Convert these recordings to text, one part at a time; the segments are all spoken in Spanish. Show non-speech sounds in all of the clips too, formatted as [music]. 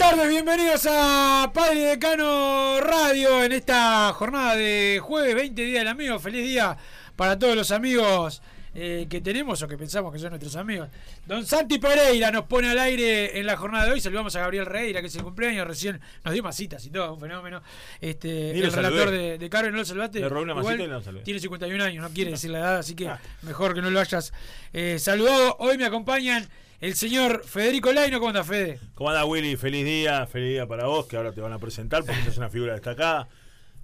Tardes, bienvenidos a Padre Decano Radio en esta jornada de jueves 20 días del amigo. Feliz día para todos los amigos eh, que tenemos o que pensamos que son nuestros amigos. Don Santi Pereira nos pone al aire en la jornada de hoy. Saludamos a Gabriel Reira, que es el cumpleaños. Recién nos dio masitas y todo, un fenómeno. Este, el relator saludé. de, de Caro, ¿no lo saludaste? Le robé una Igual masita y no lo saludé. Tiene 51 años, no quiere [laughs] decir la edad, así que Ah. mejor que no lo hayas eh, saludado. Hoy me acompañan el señor Federico Laino. ¿Cómo anda, Fede? ¿Cómo anda Willy? Feliz día, feliz día para vos, que ahora te van a presentar porque sos una figura destacada.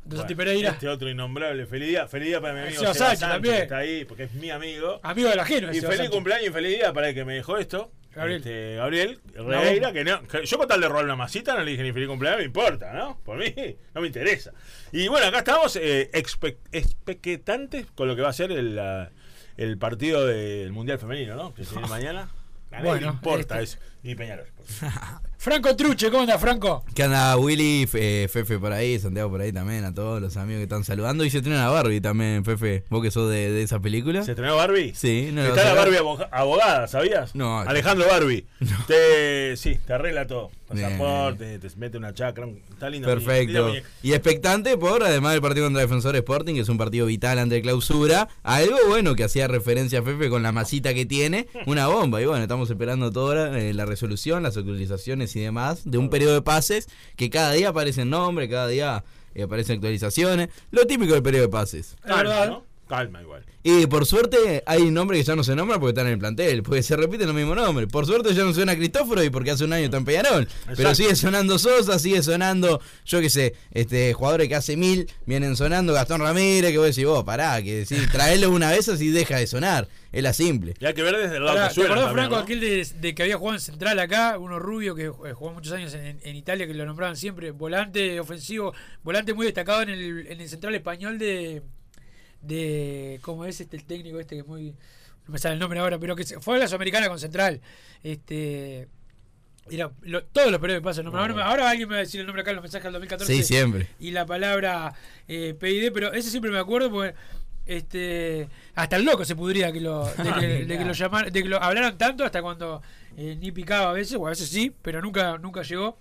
Bueno, Pereira. Este otro innombrable, feliz día, feliz día para mi amigo Seba Sánchez también. que está ahí porque es mi amigo. Amigo del ajeno. Y feliz Sánchez. cumpleaños y feliz día para el que me dejó esto. Gabriel. Este, Gabriel bomba. que no, que yo con tal de robar una masita no le dije ni feliz cumpleaños, me importa, ¿no? Por mí, no me interesa. Y bueno, acá estamos eh, expe- expectantes con lo que va a ser el, la- el partido del Mundial Femenino, ¿no? Que se viene [laughs] mañana. A nadie Bueno, le importa este- eso. Y Peñarol. [laughs] Franco Truche, ¿cómo anda, Franco? ¿Qué anda Willy, Fe- Fefe por ahí, Santiago por ahí también, a todos los amigos que están saludando? Y se tiene a Barbie también, Fefe. ¿Vos que sos de, de esa película? ¿Se estrenó Barbie? Sí, no Está la. Barbie aboga- abogada, ¿sabías? No. Alejandro Barbie. [laughs] Te, sí, te arregla todo. Pasaporte, te mete una chacra. Está lindo. Perfecto. Y expectante por, además del partido contra Defensor Sporting, que es un partido vital ante clausura, algo bueno que hacía referencia a Fefe con la masita que tiene, una bomba. Y bueno, estamos esperando toda eh, la resolución, las actualizaciones y demás de un periodo de pases que cada día aparecen nombres, cada día eh, aparecen actualizaciones. Lo típico del periodo de pases. Es Calma, verdad. ¿no? Calma igual. Y por suerte hay nombres que ya no se nombran porque están en el plantel, porque se repiten los mismos nombres. Por suerte ya no suena Cristóforo y porque hace un año está en Peñarol. Pero sigue sonando Sosa, sigue sonando, yo qué sé, este jugadores que hace mil vienen sonando, Gastón Ramírez, que vos decís, vos, pará, que sí, [laughs] traelo una vez así deja de sonar. Es la simple. Y hay que ver desde el lado Pará, que ¿Te suena. acordás, también, Franco, ¿no? aquel de, de que había jugado en Central acá? Uno rubio que eh, jugó muchos años en, en Italia, que lo nombraban siempre. Volante ofensivo, volante muy destacado en el, en el Central español de. De ¿Cómo es este el técnico este que es muy. No me sale el nombre ahora, pero que se- fue a la Sudamericana con Central. Este. Era, lo- todos los periodos de paso nombran. Ahora, ahora alguien me va a decir el nombre acá en los mensajes del 2014 Sí, siempre. y la palabra eh, PID, pero ese siempre me acuerdo porque este hasta el loco se pudría que lo, de, [laughs] que, de que lo llamaran, de que lo hablaran tanto hasta cuando eh, ni picaba a veces, o a veces sí, pero nunca, nunca llegó.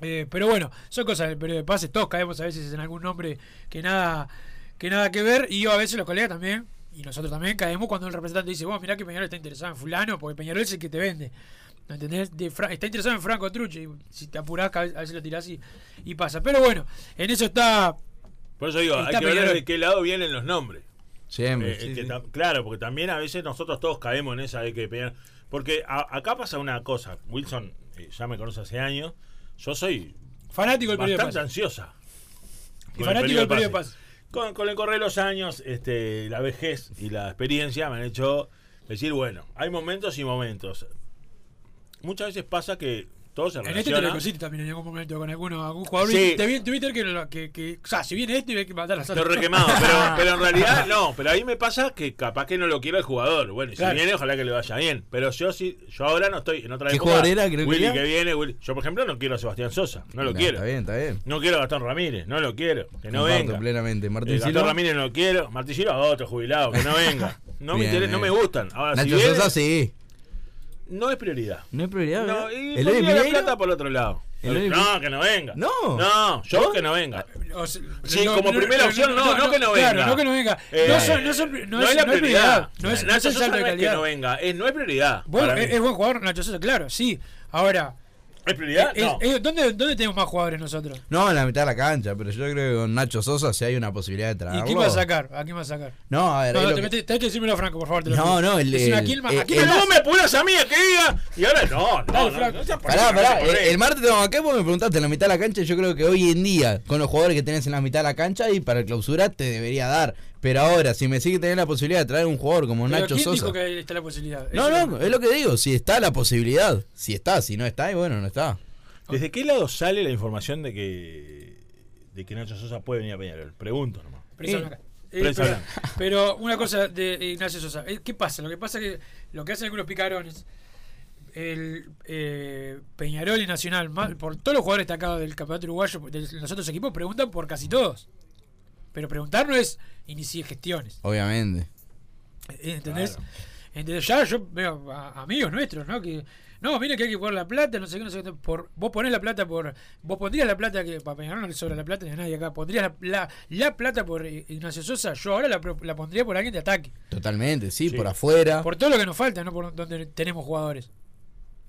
Eh, pero bueno, son cosas del periodo de pases, todos caemos a veces en algún nombre que nada, que nada que ver, y yo a veces los colegas también, y nosotros también caemos cuando el representante dice, vos mirá que Peñarol está interesado en fulano, porque Peñarol es el que te vende. ¿No entendés? De está interesado en Franco Truche, y si te apurás, a veces lo tirás y, y pasa. Pero bueno, en eso está Por eso digo, hay que ver de qué lado vienen los nombres. Siempre. Eh, sí, que sí. ta- Claro, porque también a veces nosotros todos caemos en esa de que Peñarol- Porque a- acá pasa una cosa. Wilson eh, ya me conoce hace años. Yo soy fanático del periodo de bastante pases. ansiosa. Y fanático del periodo de pase. Con, con el correr de los años, este, la vejez y la experiencia me han hecho decir, bueno, hay momentos y momentos. muchas veces pasa que todo se En este te lo cosiste también en algún momento con alguno, algún jugador. Sí. Te vi en Twitter que, lo- que, que, o sea, si viene este, hay que matar a Estoy re quemado, pero, [laughs] pero en realidad no, pero ahí me pasa que capaz que no lo quiero el jugador. Bueno, y Claro. si viene, ojalá que le vaya bien. Pero yo sí, yo ahora no estoy en otra ¿Qué época. jugador era que no Willy que viene, Willy- Yo por ejemplo no quiero a Sebastián Sosa, no lo quiero. Está bien, está bien. No quiero a Gastón Ramírez, no lo quiero, que no Comparto venga. plenamente. Martín Eh, Gastón. Ramírez no lo quiero, Martín Silva otro jubilado, que no venga. [laughs] No me interesa, no me gustan. Ahora si Nacho viene, Sosa sí. No es prioridad. No es prioridad, No, y ¿El la plata por otro lado. ¿El No, que no venga. No. No, yo que no venga. O sea, Sí, como primera opción, no, no que no Claro, venga. no que no venga. Eh, no, son- no, son- no es, la no prioridad. No es, no es Nacho el Sosa salto de no es que no venga, es, no es prioridad. Bueno, es, es buen jugador Nacho Sosa, claro, sí. Ahora, ¿Es prioridad? es- no. es- ¿dónde, ¿dónde tenemos más jugadores nosotros? No, en la mitad de la cancha, pero yo creo que con Nacho Sosa si hay una posibilidad de ¿Y traerlo. quién va a sacar? ¿A quién va a sacar? No, a ver, No, no, te que- metes- tenés que decírmelo Franco, por favor. te lo No, no, el- Decime, ¿a el- ma- el- más? vos me apuras a mí a que diga. Y ahora no, no, no. Franco. no seas Pará, pará, el, el martes te vamos acá vos me preguntaste en la mitad de la cancha. Yo creo que hoy en día, con los jugadores que tenés en la mitad de la cancha y para el clausura, te debería dar. Pero ahora, si me sigue teniendo la posibilidad de traer un jugador como Pero Nacho ¿Quién Sosa. dijo que ahí está la posibilidad? No, no, es lo que digo. Si está la posibilidad, si está, si no está, y bueno, no está. ¿Desde qué lado sale la información de que de que Nacho Sosa puede venir a Peñarol? Pregunto nomás. Eh. Eh, prensa pero, pero una cosa de Ignacio Sosa, eh, ¿qué pasa? Lo que pasa es que lo que hacen algunos picarones, el eh, Peñarol y Nacional, por todos los jugadores destacados del campeonato uruguayo, de los otros equipos, preguntan por casi todos. Pero preguntar no es iniciar gestiones. Obviamente. Eh, ¿Entendés? Entonces ya yo veo a- amigos nuestros, ¿no? Que no, mira que hay que poner la plata, no sé qué, no sé qué. Por, vos ponés la plata por. Vos pondrías la plata que. Para Peñarol no le sobra la plata ni a nadie acá. Pondrías la, la, la plata por Ignacio Sosa. Yo ahora la, pro- la pondría por alguien de ataque. Totalmente, sí, Sí. por afuera. Por todo lo que nos falta, ¿no? Por donde tenemos jugadores.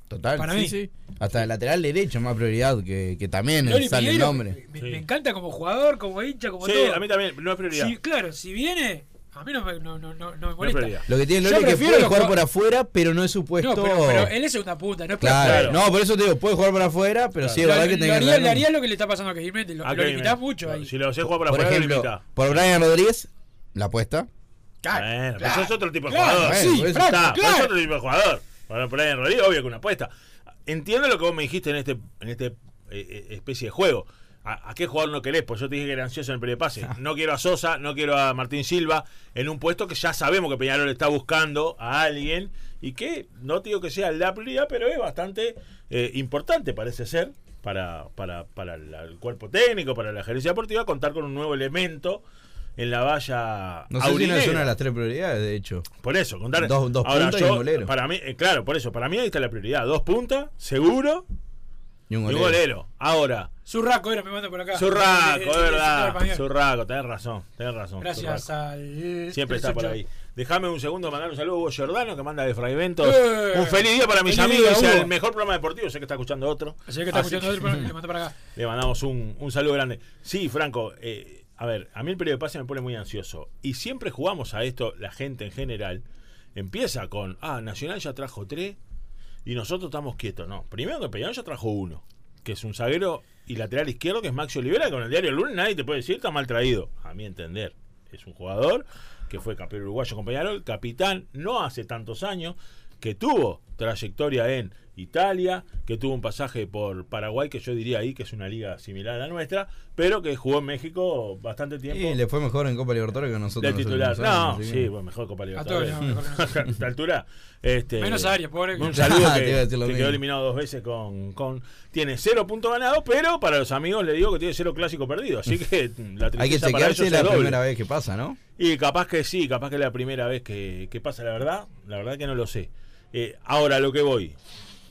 Total, para sí, mí. sí. Hasta el lateral derecho más prioridad que, que también Loli sale el nombre. Me, Sí. me encanta como jugador, como hincha, como Sí, todo. a mí también, no es prioridad. Sí, claro, si viene, a mí no me, no, no, no, no me molesta. prioridad. Lo que tiene Loli es que puede jugar por afuera, pero no es su puesto. No, pero, pero él es segunda punta, no es por Claro, Claro. no, por eso te digo, puede jugar por afuera, pero sí es verdad que ganar le un- haría lo que le está pasando a Kevin Méndez, lo, ¿A lo limitás mucho ahí. Si lo sé jugar por Por afuera, lo ejemplo, limita. por Brian Rodríguez, la apuesta. Claro, Bueno, pero es otro tipo de jugador. sí, claro. es otro tipo de jugador. Para por ahí en Rodríguez, obvio que una apuesta. Entiendo lo que vos me dijiste en este, en este eh, eh, especie de juego. ¿A, a qué jugador no querés? Pues yo te dije que era ansioso en el primer pase. [laughs] No quiero a Sosa, no quiero a Martín Silva en un puesto que ya sabemos que Peñarol está buscando a alguien y que no te digo que sea la prioridad, pero es bastante eh, importante, parece ser, para, para, para la- el cuerpo técnico, para la gerencia deportiva, contar con un nuevo elemento en la valla No sé si no es una de las tres prioridades, de hecho. Por eso, contar. Dos- dos Ahora, puntas y un golero. Para mí, eh, claro, por eso, para mí ahí está la prioridad. Dos puntas, seguro, Y un y un golero. golero. Ahora, Zurraco era, me manda por acá. Zurraco, de- es verdad. Zurraco, tenés razón, tenés razón. Gracias Zurraco. al. Siempre está por ahí. Déjame un segundo mandar un saludo a Hugo Giordano que manda de Fragmentos. Eh, un feliz día para mis feliz amigos. día, el mejor programa deportivo. Sé que está escuchando otro. Así que está Así escuchando que- otro, pero le mando para acá. Le mandamos un, un saludo grande. Sí, Franco, eh, a ver, a mí el periodo de pase me pone muy ansioso. Y siempre jugamos a esto, la gente en general. Empieza con, ah, Nacional ya trajo tres y nosotros estamos quietos. No, primero que Peñarol ya trajo uno, que es un zaguero y lateral izquierdo, que es Maxi Olivera, que con el diario lunes nadie te puede decir está mal traído. A mi entender, es un jugador que fue campeón uruguayo con Peñarol, capitán no hace tantos años, que tuvo trayectoria en Italia, que tuvo un pasaje por Paraguay, que yo diría ahí que es una liga similar a la nuestra, pero que jugó en México bastante tiempo. Y le fue mejor en Copa Libertadores que nosotros. de titular. No, sí, que- bueno, mejor Copa A todos, Libertadores. no, mejor [laughs] a esta altura. Este, Menos Arias, pobre. Un saludo [laughs] te iba a que, que quedó eliminado dos veces con, con. Tiene cero puntos ganados, pero para los amigos le digo que tiene cero clásico perdido. Así que [laughs] la Hay que chequearse la doble. primera vez que pasa, ¿no? Y capaz que sí, capaz que es la primera vez que, que pasa, la verdad. La verdad que no lo sé. Eh, ahora, lo que voy.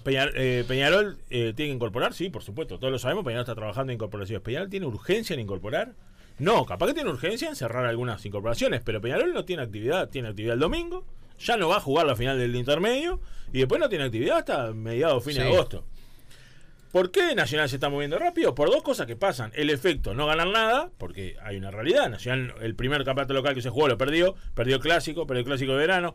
Peñar- eh, Peñarol eh, tiene que incorporar, sí, por supuesto, todos lo sabemos. Peñarol está trabajando en incorporaciones. ¿Peñarol tiene urgencia en incorporar? No, capaz que tiene urgencia en cerrar algunas incorporaciones, pero Peñarol no tiene actividad. Tiene actividad el domingo, ya no va a jugar la final del intermedio y después no tiene actividad hasta mediados, fin de Sí. agosto. ¿Por qué Nacional se está moviendo rápido? Por dos cosas que pasan. El efecto, no ganar nada, porque hay una realidad. Nacional, el primer campeonato local que se jugó lo perdió, perdió el clásico, perdió el clásico de verano,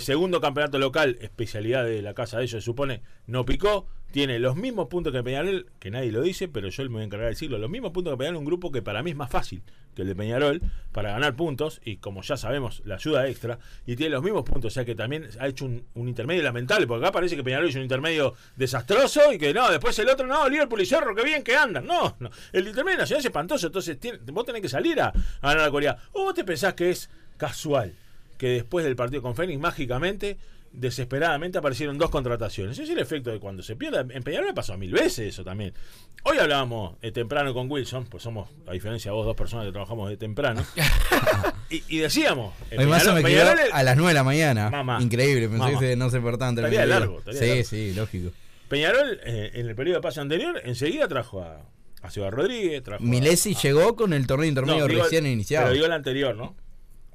segundo campeonato local, especialidad de la casa de ellos, supone, no picó. Tiene los mismos puntos que Peñarol, que nadie lo dice, pero yo me voy a encargar de decirlo. Los mismos puntos que Peñarol, un grupo que para mí es más fácil que el de Peñarol para ganar puntos. Y como ya sabemos, la ayuda extra. Y tiene los mismos puntos, o sea que también ha hecho un, intermedio lamentable. Porque acá parece que Peñarol hizo un intermedio desastroso y que no, después el otro, no, Liverpool y Cerro, que bien que andan. No, no. El intermedio nacional es espantoso. Entonces tiene- vos tenés que salir a, a ganar a Corea. ¿O vos te pensás que es casual que después del partido con Fénix, mágicamente, desesperadamente aparecieron dos contrataciones? Es el efecto de cuando se pierde. En Peñarol me pasó mil veces eso también. Hoy hablábamos eh, temprano con Wilson, pues somos, a diferencia de vos, dos personas que trabajamos de temprano. [laughs] y, y decíamos. en Hoy más Peñarol- me a las 9 de la mañana. Mamá. Increíble, pensé Mamá. que no se portaban Estaría terminar el largo, estaría Sí, largo. sí, lógico. Peñarol, eh, en el periodo de pase anterior, enseguida trajo a, a Seba Rodríguez. Trajo a- Milesi llegó con el torneo intermedio No, digo- recién iniciado. Pero digo el anterior, ¿no?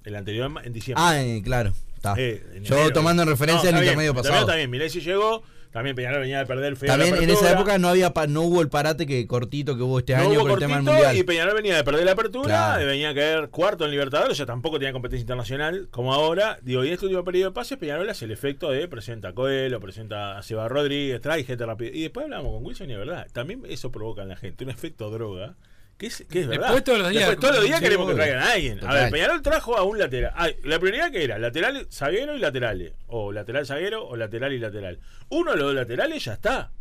El anterior en, diciembre. Ah, eh, claro. Está. Eh, en Yo enero. tomando en referencia No, el intermedio también pasado. También, Milesi llegó. También Peñarol venía de perder feo También en esa época no había pa- no hubo el parate que cortito que hubo este no año hubo por el tema del cortito mundial. y Peñarol venía de perder la apertura, Claro. venía a caer cuarto en Libertadores, ya tampoco tenía competencia internacional como ahora. Digo, y en este último periodo de pases, Peñarol hace el efecto de presenta a Coelho, presenta a Seba Rodríguez, trae gente rápido. Y después hablamos con Wilson y es verdad, también eso provoca en la gente un efecto droga. Que es, que es verdad. Después todos los días- Después todos los días Sí, queremos que traigan a alguien. A Total. ver, Peñarol trajo a un lateral. Ah, la prioridad que era, lateral, zaguero y laterales. O lateral zaguero o lateral y lateral. Uno de los dos laterales ya está.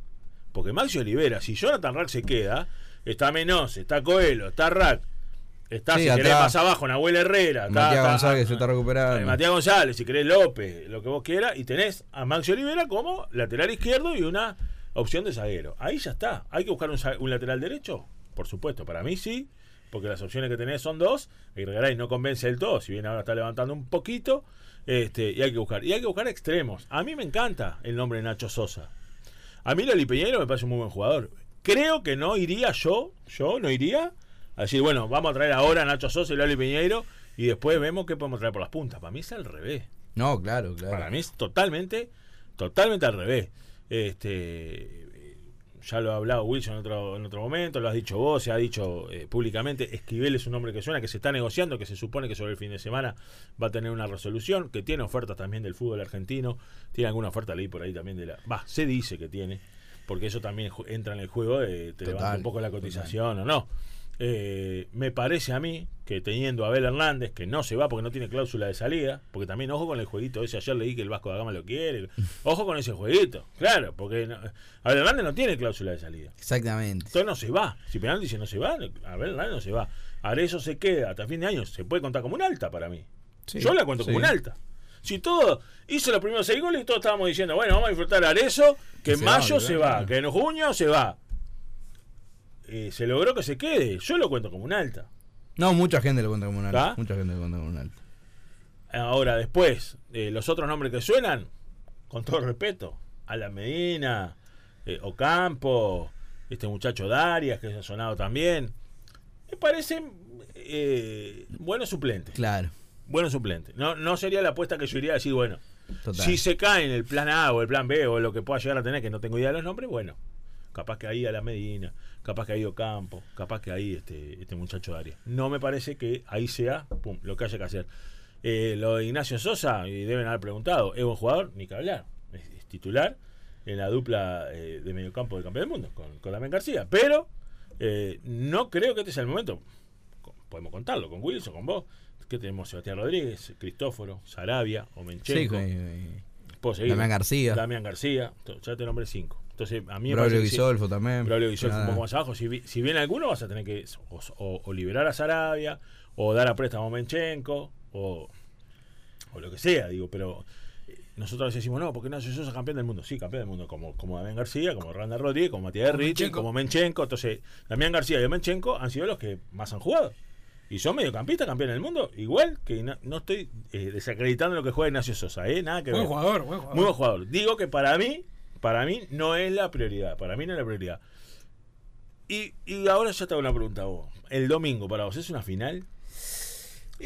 Porque Maxi Olivera, si Jonathan Rack se queda, está Menos, está Coelho, está Rack, está Sí, si querés más abajo Nahuel Herrera, está, Matías está- González se está recuperando. eh, Matías González, si querés López, lo que vos quieras, y tenés a Maxi Olivera como lateral izquierdo y una opción de zaguero. Ahí ya está. ¿Hay que buscar un lateral derecho? Por supuesto, para mí sí, porque las opciones que tenés son dos. Y Regaray no convence del todo, si bien ahora está levantando un poquito. Este, y hay que buscar. Y hay que buscar extremos. A mí me encanta el nombre de Nacho Sosa. A mí Loli Piñeiro me parece un muy buen jugador. Creo que no iría yo, yo no iría a decir, bueno, vamos a traer ahora a Nacho Sosa y Loli Piñeiro y después vemos qué podemos traer por las puntas. Para mí es al revés. No, claro, claro. Para mí es totalmente, totalmente al revés. Este, ya lo ha hablado Wilson en otro, en otro momento, lo has dicho vos, se ha dicho eh, públicamente. Esquivel es un nombre que suena, que se está negociando, que se supone que sobre el fin de semana va a tener una resolución, que tiene ofertas también del fútbol argentino, tiene alguna oferta leí por ahí también de la. Va, se dice que tiene, porque eso también entra en el juego, de, te Total, levanta un poco la cotización o no. Eh, me parece a mí que teniendo a Abel Hernández, que no se va porque no tiene cláusula de salida, porque también ojo con el jueguito ese, ayer leí que el Vasco da Gama lo quiere, [laughs] ojo con ese jueguito, claro, porque no- Abel Hernández no tiene cláusula de salida. Exactamente. Entonces no se va. Si Penal dice no se va, Abel Hernández no se va. Arezzo se queda hasta fin de año, se puede contar como un alta para mí. Sí, Yo la cuento como un alta. Si todo hizo los primeros seis goles y todos estábamos diciendo, bueno, vamos a disfrutar a Arezzo, que en va, mayo se va, que en junio se va. Eh, se logró que se quede. Yo lo cuento como un alta. No, mucha gente lo cuenta como un alto. ¿Ah? Mucha gente lo cuenta como un alto. Ahora, después, eh, los otros nombres que suenan, con todo respeto, Alan Medina, eh, Ocampo, este muchacho Darias, que ha sonado también, me parecen eh, buenos suplentes. Claro. Buenos suplentes. No, no sería la apuesta que yo iría a decir, bueno, Total. si se cae en el plan A o el plan B o lo que pueda llegar a tener, que no tengo idea de los nombres, bueno, capaz que ahí a la Medina, capaz que ahí Ocampo, capaz que ahí este, este muchacho Darias. No me parece que ahí sea pum, lo que haya que hacer. Eh, lo de Ignacio Sosa, y deben haber preguntado, ¿es buen jugador? Ni que hablar. Es, es titular en la dupla eh, de mediocampo del campeón del mundo con, con Damián García. Pero eh, no creo que este sea el momento. Podemos contarlo con Wilson, con vos. que tenemos? Sebastián Rodríguez, Cristóforo, Sarabia, Sí, Omenchenko. eh, Puedo seguir. Damián García. Damián García. Ya te nombré cinco. Entonces, a mí me Braulio. Guisolfo también. Braulio Guisolfo un poco más abajo. Si, si viene alguno, vas a tener que o, o- o liberar a Sarabia, o dar a préstamo a Menchenko, o, o lo que sea, digo, pero eh, nosotros a veces decimos, no, porque no, yo soy campeón del mundo. Sí, campeón del mundo, como, como Damián García, como Randa Rodríguez, como Matías Menchenko. como Menchenko. Entonces, Damián García y Menchenko han sido los que más han jugado. Y son mediocampistas campeones del mundo, igual que no, no estoy eh, desacreditando lo que juega Ignacio Sosa, ¿eh? Nada que Buen ver. jugador, buen jugador. Muy buen jugador. Digo que para mí, para mí no es la prioridad. Para mí no es la prioridad. Y, y ahora ya te hago una pregunta a vos. El domingo para vos es una final.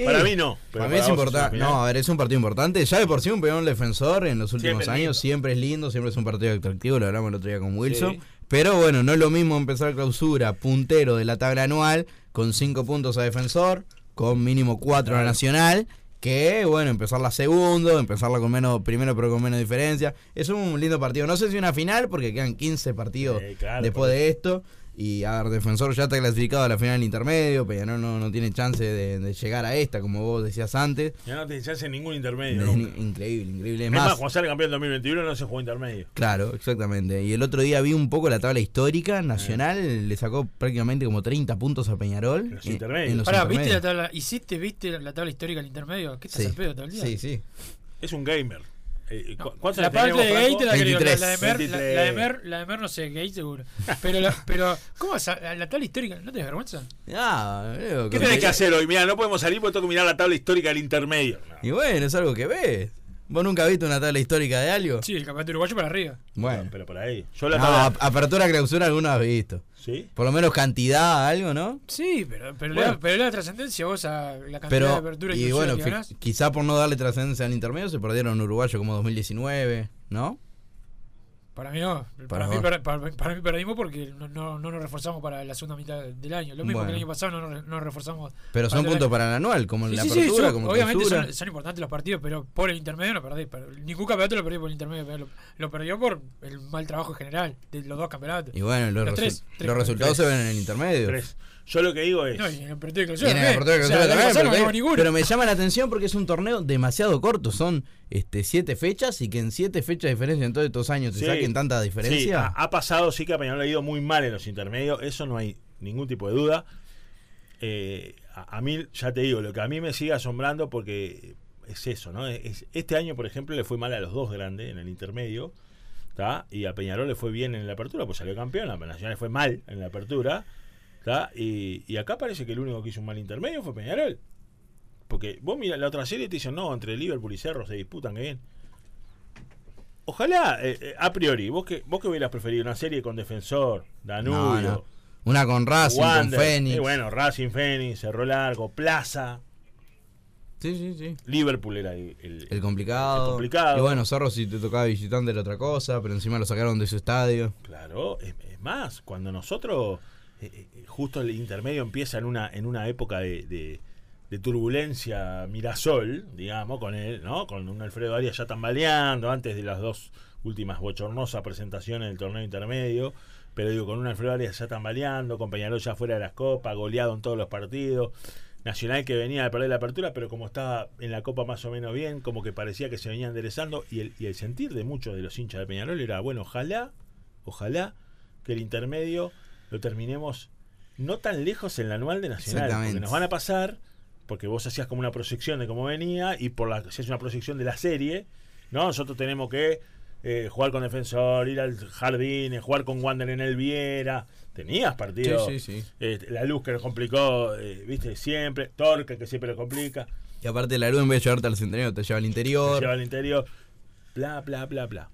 Para Eh, mí no. pero Para mí es importante. No, a ver, es un partido importante. Ya de por sí un peón defensor en los últimos Siempre años siempre es lindo, siempre es un partido atractivo, lo hablamos el otro día con Wilson. Sí. Pero bueno, no es lo mismo empezar clausura puntero de la tabla anual con 5 puntos a defensor, con mínimo 4 a nacional que, bueno, empezarla segundo, empezarla con menos, primero pero con menos diferencia. Es un lindo partido. No sé si una final, porque quedan 15 partidos Sí, claro, después de esto. Y a ver, Defensor ya está clasificado a la final del intermedio, Peñarol no, no tiene chance de, de llegar a esta, como vos decías antes. Ya no te chance en ningún intermedio. Es nunca. increíble, increíble. Es más, más, cuando sale campeón en 2021 no se jugó intermedio. Claro, exactamente. Y el otro día vi un poco la tabla histórica nacional, le sacó prácticamente como 30 puntos a Peñarol. Los en- intermedios. en los Pará, ¿viste la intermedios. tabla? ¿Hiciste, viste la tabla histórica del intermedio? ¿Qué estás Sí. al pedo todo el día? sí, sí. Es un gamer. Eh, ¿cu- ¿Cuántos La parte de Franco? la creo, la, 23. la de Mer, la, 23. la de Mer, la de Mer no sé, Gate seguro. Pero, la, pero ¿cómo vas a la tabla histórica? ¿No te vergüenza? Ah, ¿Qué tenés que hacer hoy? Mira, no podemos salir porque tengo que mirar la tabla histórica del intermedio. No. Y bueno, es algo que ves. ¿Vos nunca viste una tabla histórica de algo? Sí, el campeonato uruguayo para arriba. Bueno. Pero por ahí. Yo la No, tabla. ap- apertura, clausura, alguno has visto. ¿Sí? Por lo menos cantidad, algo, ¿no? Sí, pero, pero, Bueno. pero da trascendencia vos a la cantidad Pero, de apertura y, y clausura bueno, que fi- ganás. quizá por no darle trascendencia al intermedio se perdieron uruguayo como 2019, ¿no? Para mí no. Para Para, mí, para, para mí perdimos porque no, no, no nos reforzamos para la segunda mitad del año. Lo mismo Bueno. que el año pasado no nos, no nos reforzamos. Pero son puntos para el anual, como en Sí, la sí, sí, apertura, como obviamente son, son importantes los partidos, pero por el intermedio no perdí. pero ningún campeonato lo perdí por el intermedio. Lo, lo perdió por el mal trabajo general de los dos campeonatos. Y bueno, los, Los resu- tres, tres, los resultados tres. se ven en el intermedio. Yo lo que digo es. No, y en el partido de clausura pero, ganamos ninguno. pero me llama la atención porque es un torneo demasiado corto. Son este siete fechas y que en siete fechas de diferencia en todos estos años te Sí. saquen tanta Sí, diferencia. ha, ha pasado, sí que a Peñarol le ha ido muy mal en los intermedios, eso no hay ningún tipo de duda. Eh, a, a mí, ya te digo, lo que a mí me sigue asombrando porque es eso, ¿no? Es- este año, por ejemplo, le fue mal a los dos grandes en el intermedio, ¿tá? Y a Peñarol le fue bien en la apertura, pues salió campeón, a Nacional le fue mal en la apertura. Y, y acá parece que el único que hizo un mal intermedio fue Peñarol. Porque vos mira la otra serie y te dicen, no, entre Liverpool y Cerro se disputan, que bien. Ojalá, eh, eh, a priori, vos que, vos que hubieras preferido una serie con Defensor, Danubio, No, no. Una con Racing, Wander, con Fénix. bueno, Racing, Fénix, Cerro Largo, Plaza, Sí, sí, sí. Liverpool era el, el- El complicado. el complicado. Y bueno, Zorro si te tocaba visitante era otra cosa, pero encima lo sacaron de su estadio. Claro, es, es más, cuando nosotros, eh, eh, justo el intermedio empieza en una, en una época de, turbulencia Mirasol, digamos, con él, ¿no? Con un Alfredo Arias ya tambaleando antes de las dos últimas bochornosas presentaciones del torneo intermedio, pero digo, con un Alfredo Arias ya tambaleando, con Peñarol ya fuera de las copas, goleado en todos los partidos. Nacional que venía de perder la apertura, pero como estaba en la Copa más o menos bien, como que parecía que se venía enderezando, y el, y el sentir de muchos de los hinchas de Peñarol era, bueno, ojalá, ojalá que el intermedio lo terminemos no tan lejos en la anual de Nacional, porque nos van a pasar, porque vos hacías como una proyección de cómo venía, y por la si es una proyección de la serie, ¿no? Nosotros tenemos que eh, jugar con defensor, ir al jardín, eh, jugar con Wander en el Viera. Tenías partidos. Sí, sí, sí. Eh, la luz que nos complicó, eh, viste, siempre. Torque que siempre lo complica. Y aparte la luz en vez de llevarte al centenario te lleva al Te interior. lleva al interior. Bla, bla, bla, bla.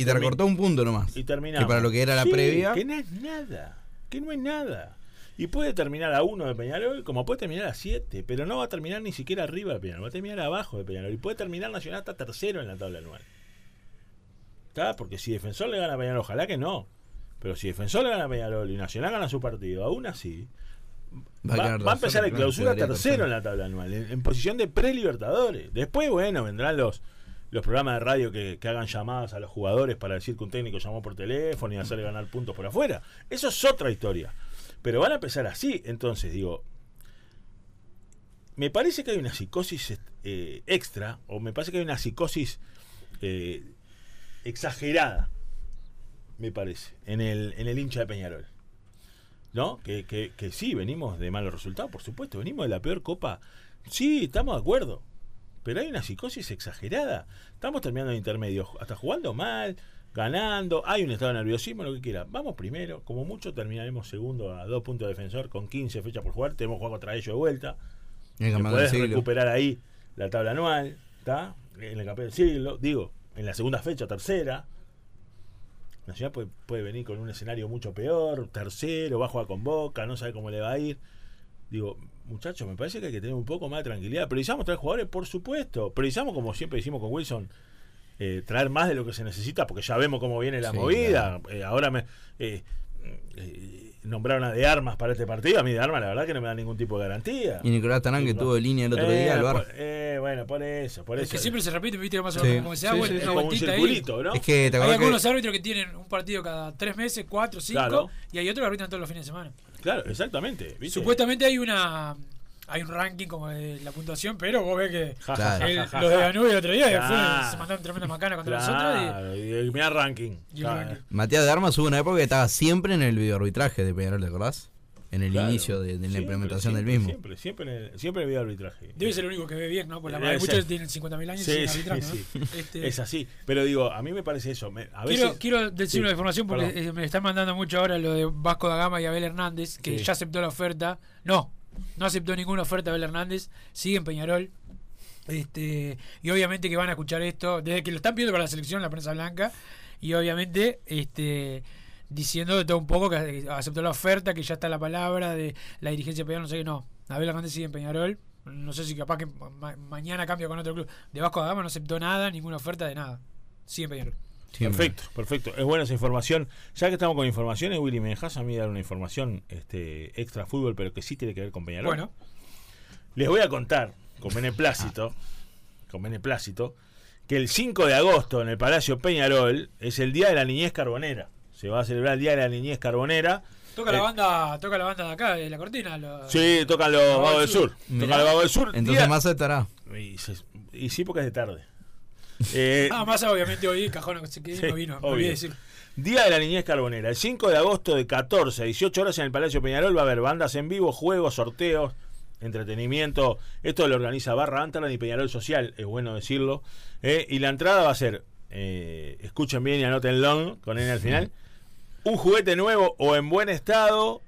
Y, te recortó un punto nomás. Y terminamos. Que para lo que era la Sí, previa. Que no es nada. Que no es nada. Y puede terminar a uno de Peñarol, como puede terminar a siete, pero no va a terminar ni siquiera arriba de Peñarol, va a terminar abajo de Peñarol. Y puede terminar Nacional hasta tercero en la tabla anual. ¿Está? Porque si Defensor le gana a Peñarol, ojalá que no. Pero si Defensor le gana a Peñarol y Nacional gana su partido, aún así, Va a va, quedar va a empezar el clausura tercero en la tabla anual, en, en posición de pre-libertadores. Después, bueno, vendrán los, los programas de radio que, hagan llamadas a los jugadores para decir que un técnico llamó por teléfono y hacerle ganar puntos por afuera. Eso es otra historia. Pero van a empezar así. Entonces, digo, me parece que hay una psicosis eh, extra, o me parece que hay una psicosis eh, exagerada, me parece, en el, en el hincha de Peñarol. ¿No? Que, que, que sí, venimos de malos resultados, por supuesto, venimos de la peor copa. Sí, estamos de acuerdo. Pero hay una psicosis exagerada. Estamos terminando el intermedio, hasta jugando mal, ganando, hay un estado de nerviosismo, lo que quiera. Vamos primero, como mucho terminaremos segundo a dos puntos de defensor con 15 fechas por jugar. Tenemos jugar contra ellos de vuelta. Podés recuperar ahí la tabla anual, ¿está? En el campeón del siglo, digo, en la segunda fecha, tercera. Nacional puede, puede venir con un escenario mucho peor, tercero, va a jugar con Boca, no sabe cómo le va a ir. Digo, muchachos, me parece que hay que tener un poco más de tranquilidad. Priorizamos traer jugadores, por supuesto. Priorizamos, como siempre hicimos con Wilson, eh, traer más de lo que se necesita, porque ya vemos cómo viene la Sí, movida. Eh, ahora me. eh, eh, nombraron a de armas para este partido. A mí de armas, la verdad que no me da ningún tipo de garantía. Y Nicolás Tarán, que No. tuvo línea el otro Eh, día al bar. por- eh, bueno, por eso, por Es eso. que siempre se repite, viste, más o Sí. menos como se da Sí, vuelta, sí, una un vueltita ahí. Es que te Hay algunos que. árbitros que tienen un partido cada tres meses, cuatro, cinco, Claro. y hay otros que arbitran todos los fines de semana. Claro, exactamente. ¿viste? Supuestamente hay una hay un ranking como de la puntuación, pero vos ves que Claro. el- los de. Danubio el otro día Claro. fue- se mandaron tremenda macana contra nosotros Claro, y el mirá ranking. y, y el Claro. ranking. Matías de Armas hubo una época que estaba siempre en el videoarbitraje de Peñarol, ¿te acordás? En el Claro. inicio de, de la implementación siempre, del mismo. Siempre, siempre, en el, siempre en el video arbitraje. Debe ser el único que ve bien, ¿no? Porque la ser. muchos tienen 50.000 años Sí, sin sí, arbitrar, ¿no? sí. Este, Es así. Pero digo, a mí me parece eso. me- a Quiero, veces, quiero decir Sí, una información porque perdón. eh, me están mandando mucho ahora lo de Vasco da Gama y Abel Hernández, que Sí. ya aceptó la oferta. No, no aceptó ninguna oferta Abel Hernández, sigue en Peñarol. Este, y obviamente que van a escuchar esto, desde que lo están pidiendo para la selección, la prensa blanca, y obviamente este diciendo de todo un poco que aceptó la oferta, que ya está la palabra de la dirigencia de Peñarol, no sé qué, no. Abel Hernández sigue en Peñarol. No sé si capaz que ma- mañana cambia con otro club. De Vasco Gama no aceptó nada, ninguna oferta de nada. Sigue en Peñarol. Siempre. Perfecto, perfecto. Es buena esa información. Ya que estamos con informaciones, Willy, ¿me dejas a mí dar una información este, extra fútbol, pero que sí tiene que ver con Peñarol? Bueno, Les voy a contar, con beneplácito, con beneplácito, que el 5 de agosto en el Palacio Peñarol es el Día de la Niñez Carbonera. Se va a celebrar el Día de la Niñez Carbonera. Toca Eh, la banda, toca la banda de acá, de la cortina. lo- Sí, tocan los Vagos del Sur. Tocan los Vagos del Sur. Entonces Día- más estará. Y, y sí, porque es de tarde. Eh, Ah, más obviamente hoy Cajón no vino. Me obvio. olvidé decir. Día de la Niñez Carbonera. El 5 de agosto de 14 a 18 horas en el Palacio Peñarol va a haber bandas en vivo, juegos, sorteos, entretenimiento. Esto lo organiza Barra Anterland y Peñarol Social, es bueno decirlo. Eh, y la entrada va a ser, eh, escuchen bien y anótenlo con N al final, un juguete nuevo o en buen estado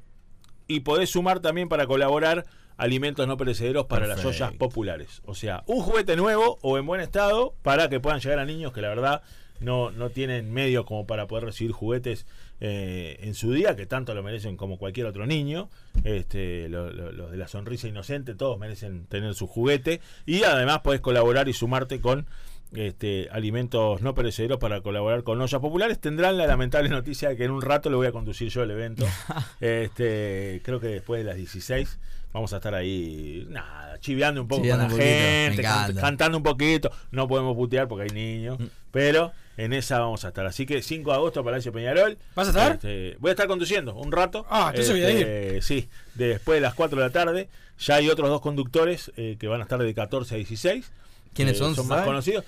y podés sumar también para colaborar alimentos no perecederos para las ollas populares. O sea, un juguete nuevo o en buen estado para que puedan llegar a niños que la verdad no, no tienen medios como para poder recibir juguetes eh, en su día, que tanto lo merecen como cualquier otro niño. Este, lo- lo- los de la sonrisa inocente, todos merecen tener su juguete. Y además podés colaborar y sumarte con este, alimentos no perecederos para colaborar con ollas populares. Tendrán la lamentable noticia de que en un rato le voy a conducir yo el evento. [laughs] este, creo que después de las 16 vamos a estar ahí, nada, chiveando un poco Chiveando con la poquito, gente, can- cantando un poquito. No podemos putear porque hay niños, Mm. pero en esa vamos a estar. Así que 5 de agosto, Palacio Peñarol. ¿Vas a estar? Este, voy a estar conduciendo un rato. Ah, entonces voy a Este, Sí, después de las 4 de la tarde. Ya hay otros dos conductores eh, que van a estar de 14 a 16. ¿Quiénes Eh, son, Son más conocidos.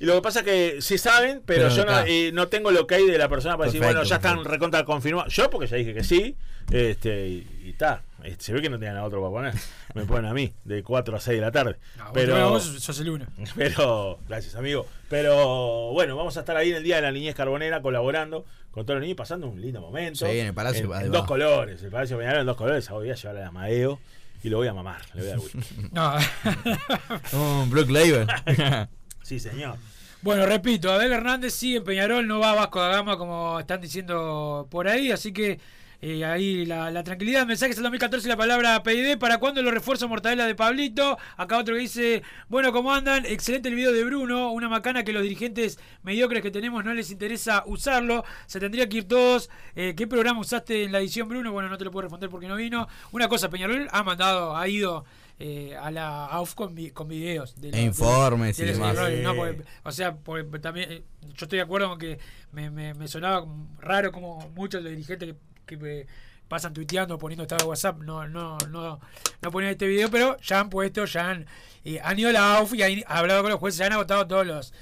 Y lo que pasa es que sí saben, pero, Pero yo no, eh, no tengo lo que hay de la persona para decir, bueno, ya están recontra confirmados. Yo porque ya dije que sí, este, y está. Este, se ve que no tienen a otro para poner. Me ponen a mí, de 4 a 6 de la tarde. No, pero, vos sos el uno. [laughs] pero, gracias amigo. Pero bueno, vamos a estar ahí en el Día de la Niñez Carbonera colaborando con todos los niños, pasando un lindo momento. Sí, en el Palacio, En, en dos colores, el Palacio Peñarol en dos colores. Voy a llevar a Amadeo y lo voy a mamar. Le voy a dar whisky. [laughs] No. [laughs] Un Brook Label. Sí, señor. bueno, repito, Abel Hernández sigue en Peñarol, no va a Vasco da Gama como están diciendo por ahí, así que eh, ahí la, la tranquilidad. Mensajes al 2014 la palabra PID. ¿Para cuándo los refuerzos mortadela de Pablito? Acá otro que dice: Bueno, ¿cómo andan? Excelente el video de Bruno. Una macana que los dirigentes mediocres que tenemos no les interesa usarlo. Se tendría que ir todos. Eh, ¿Qué programa usaste en la edición, Bruno? Bueno, no te lo puedo responder porque no vino. Una cosa, Peñarol ha mandado, ha ido. Eh, a la AUF con, vi- con videos de E informes y de los demás. errores, ¿no? Sí. Porque, o sea, porque también eh, yo estoy de acuerdo con que me, me, me sonaba raro como muchos de los dirigentes que, que, pasan tuiteando, poniendo estado de WhatsApp, no, no, no, no ponían este video, pero ya han puesto, ya han, eh, han ido a la AUF y han hablado con los jueces, se han agotado todos los,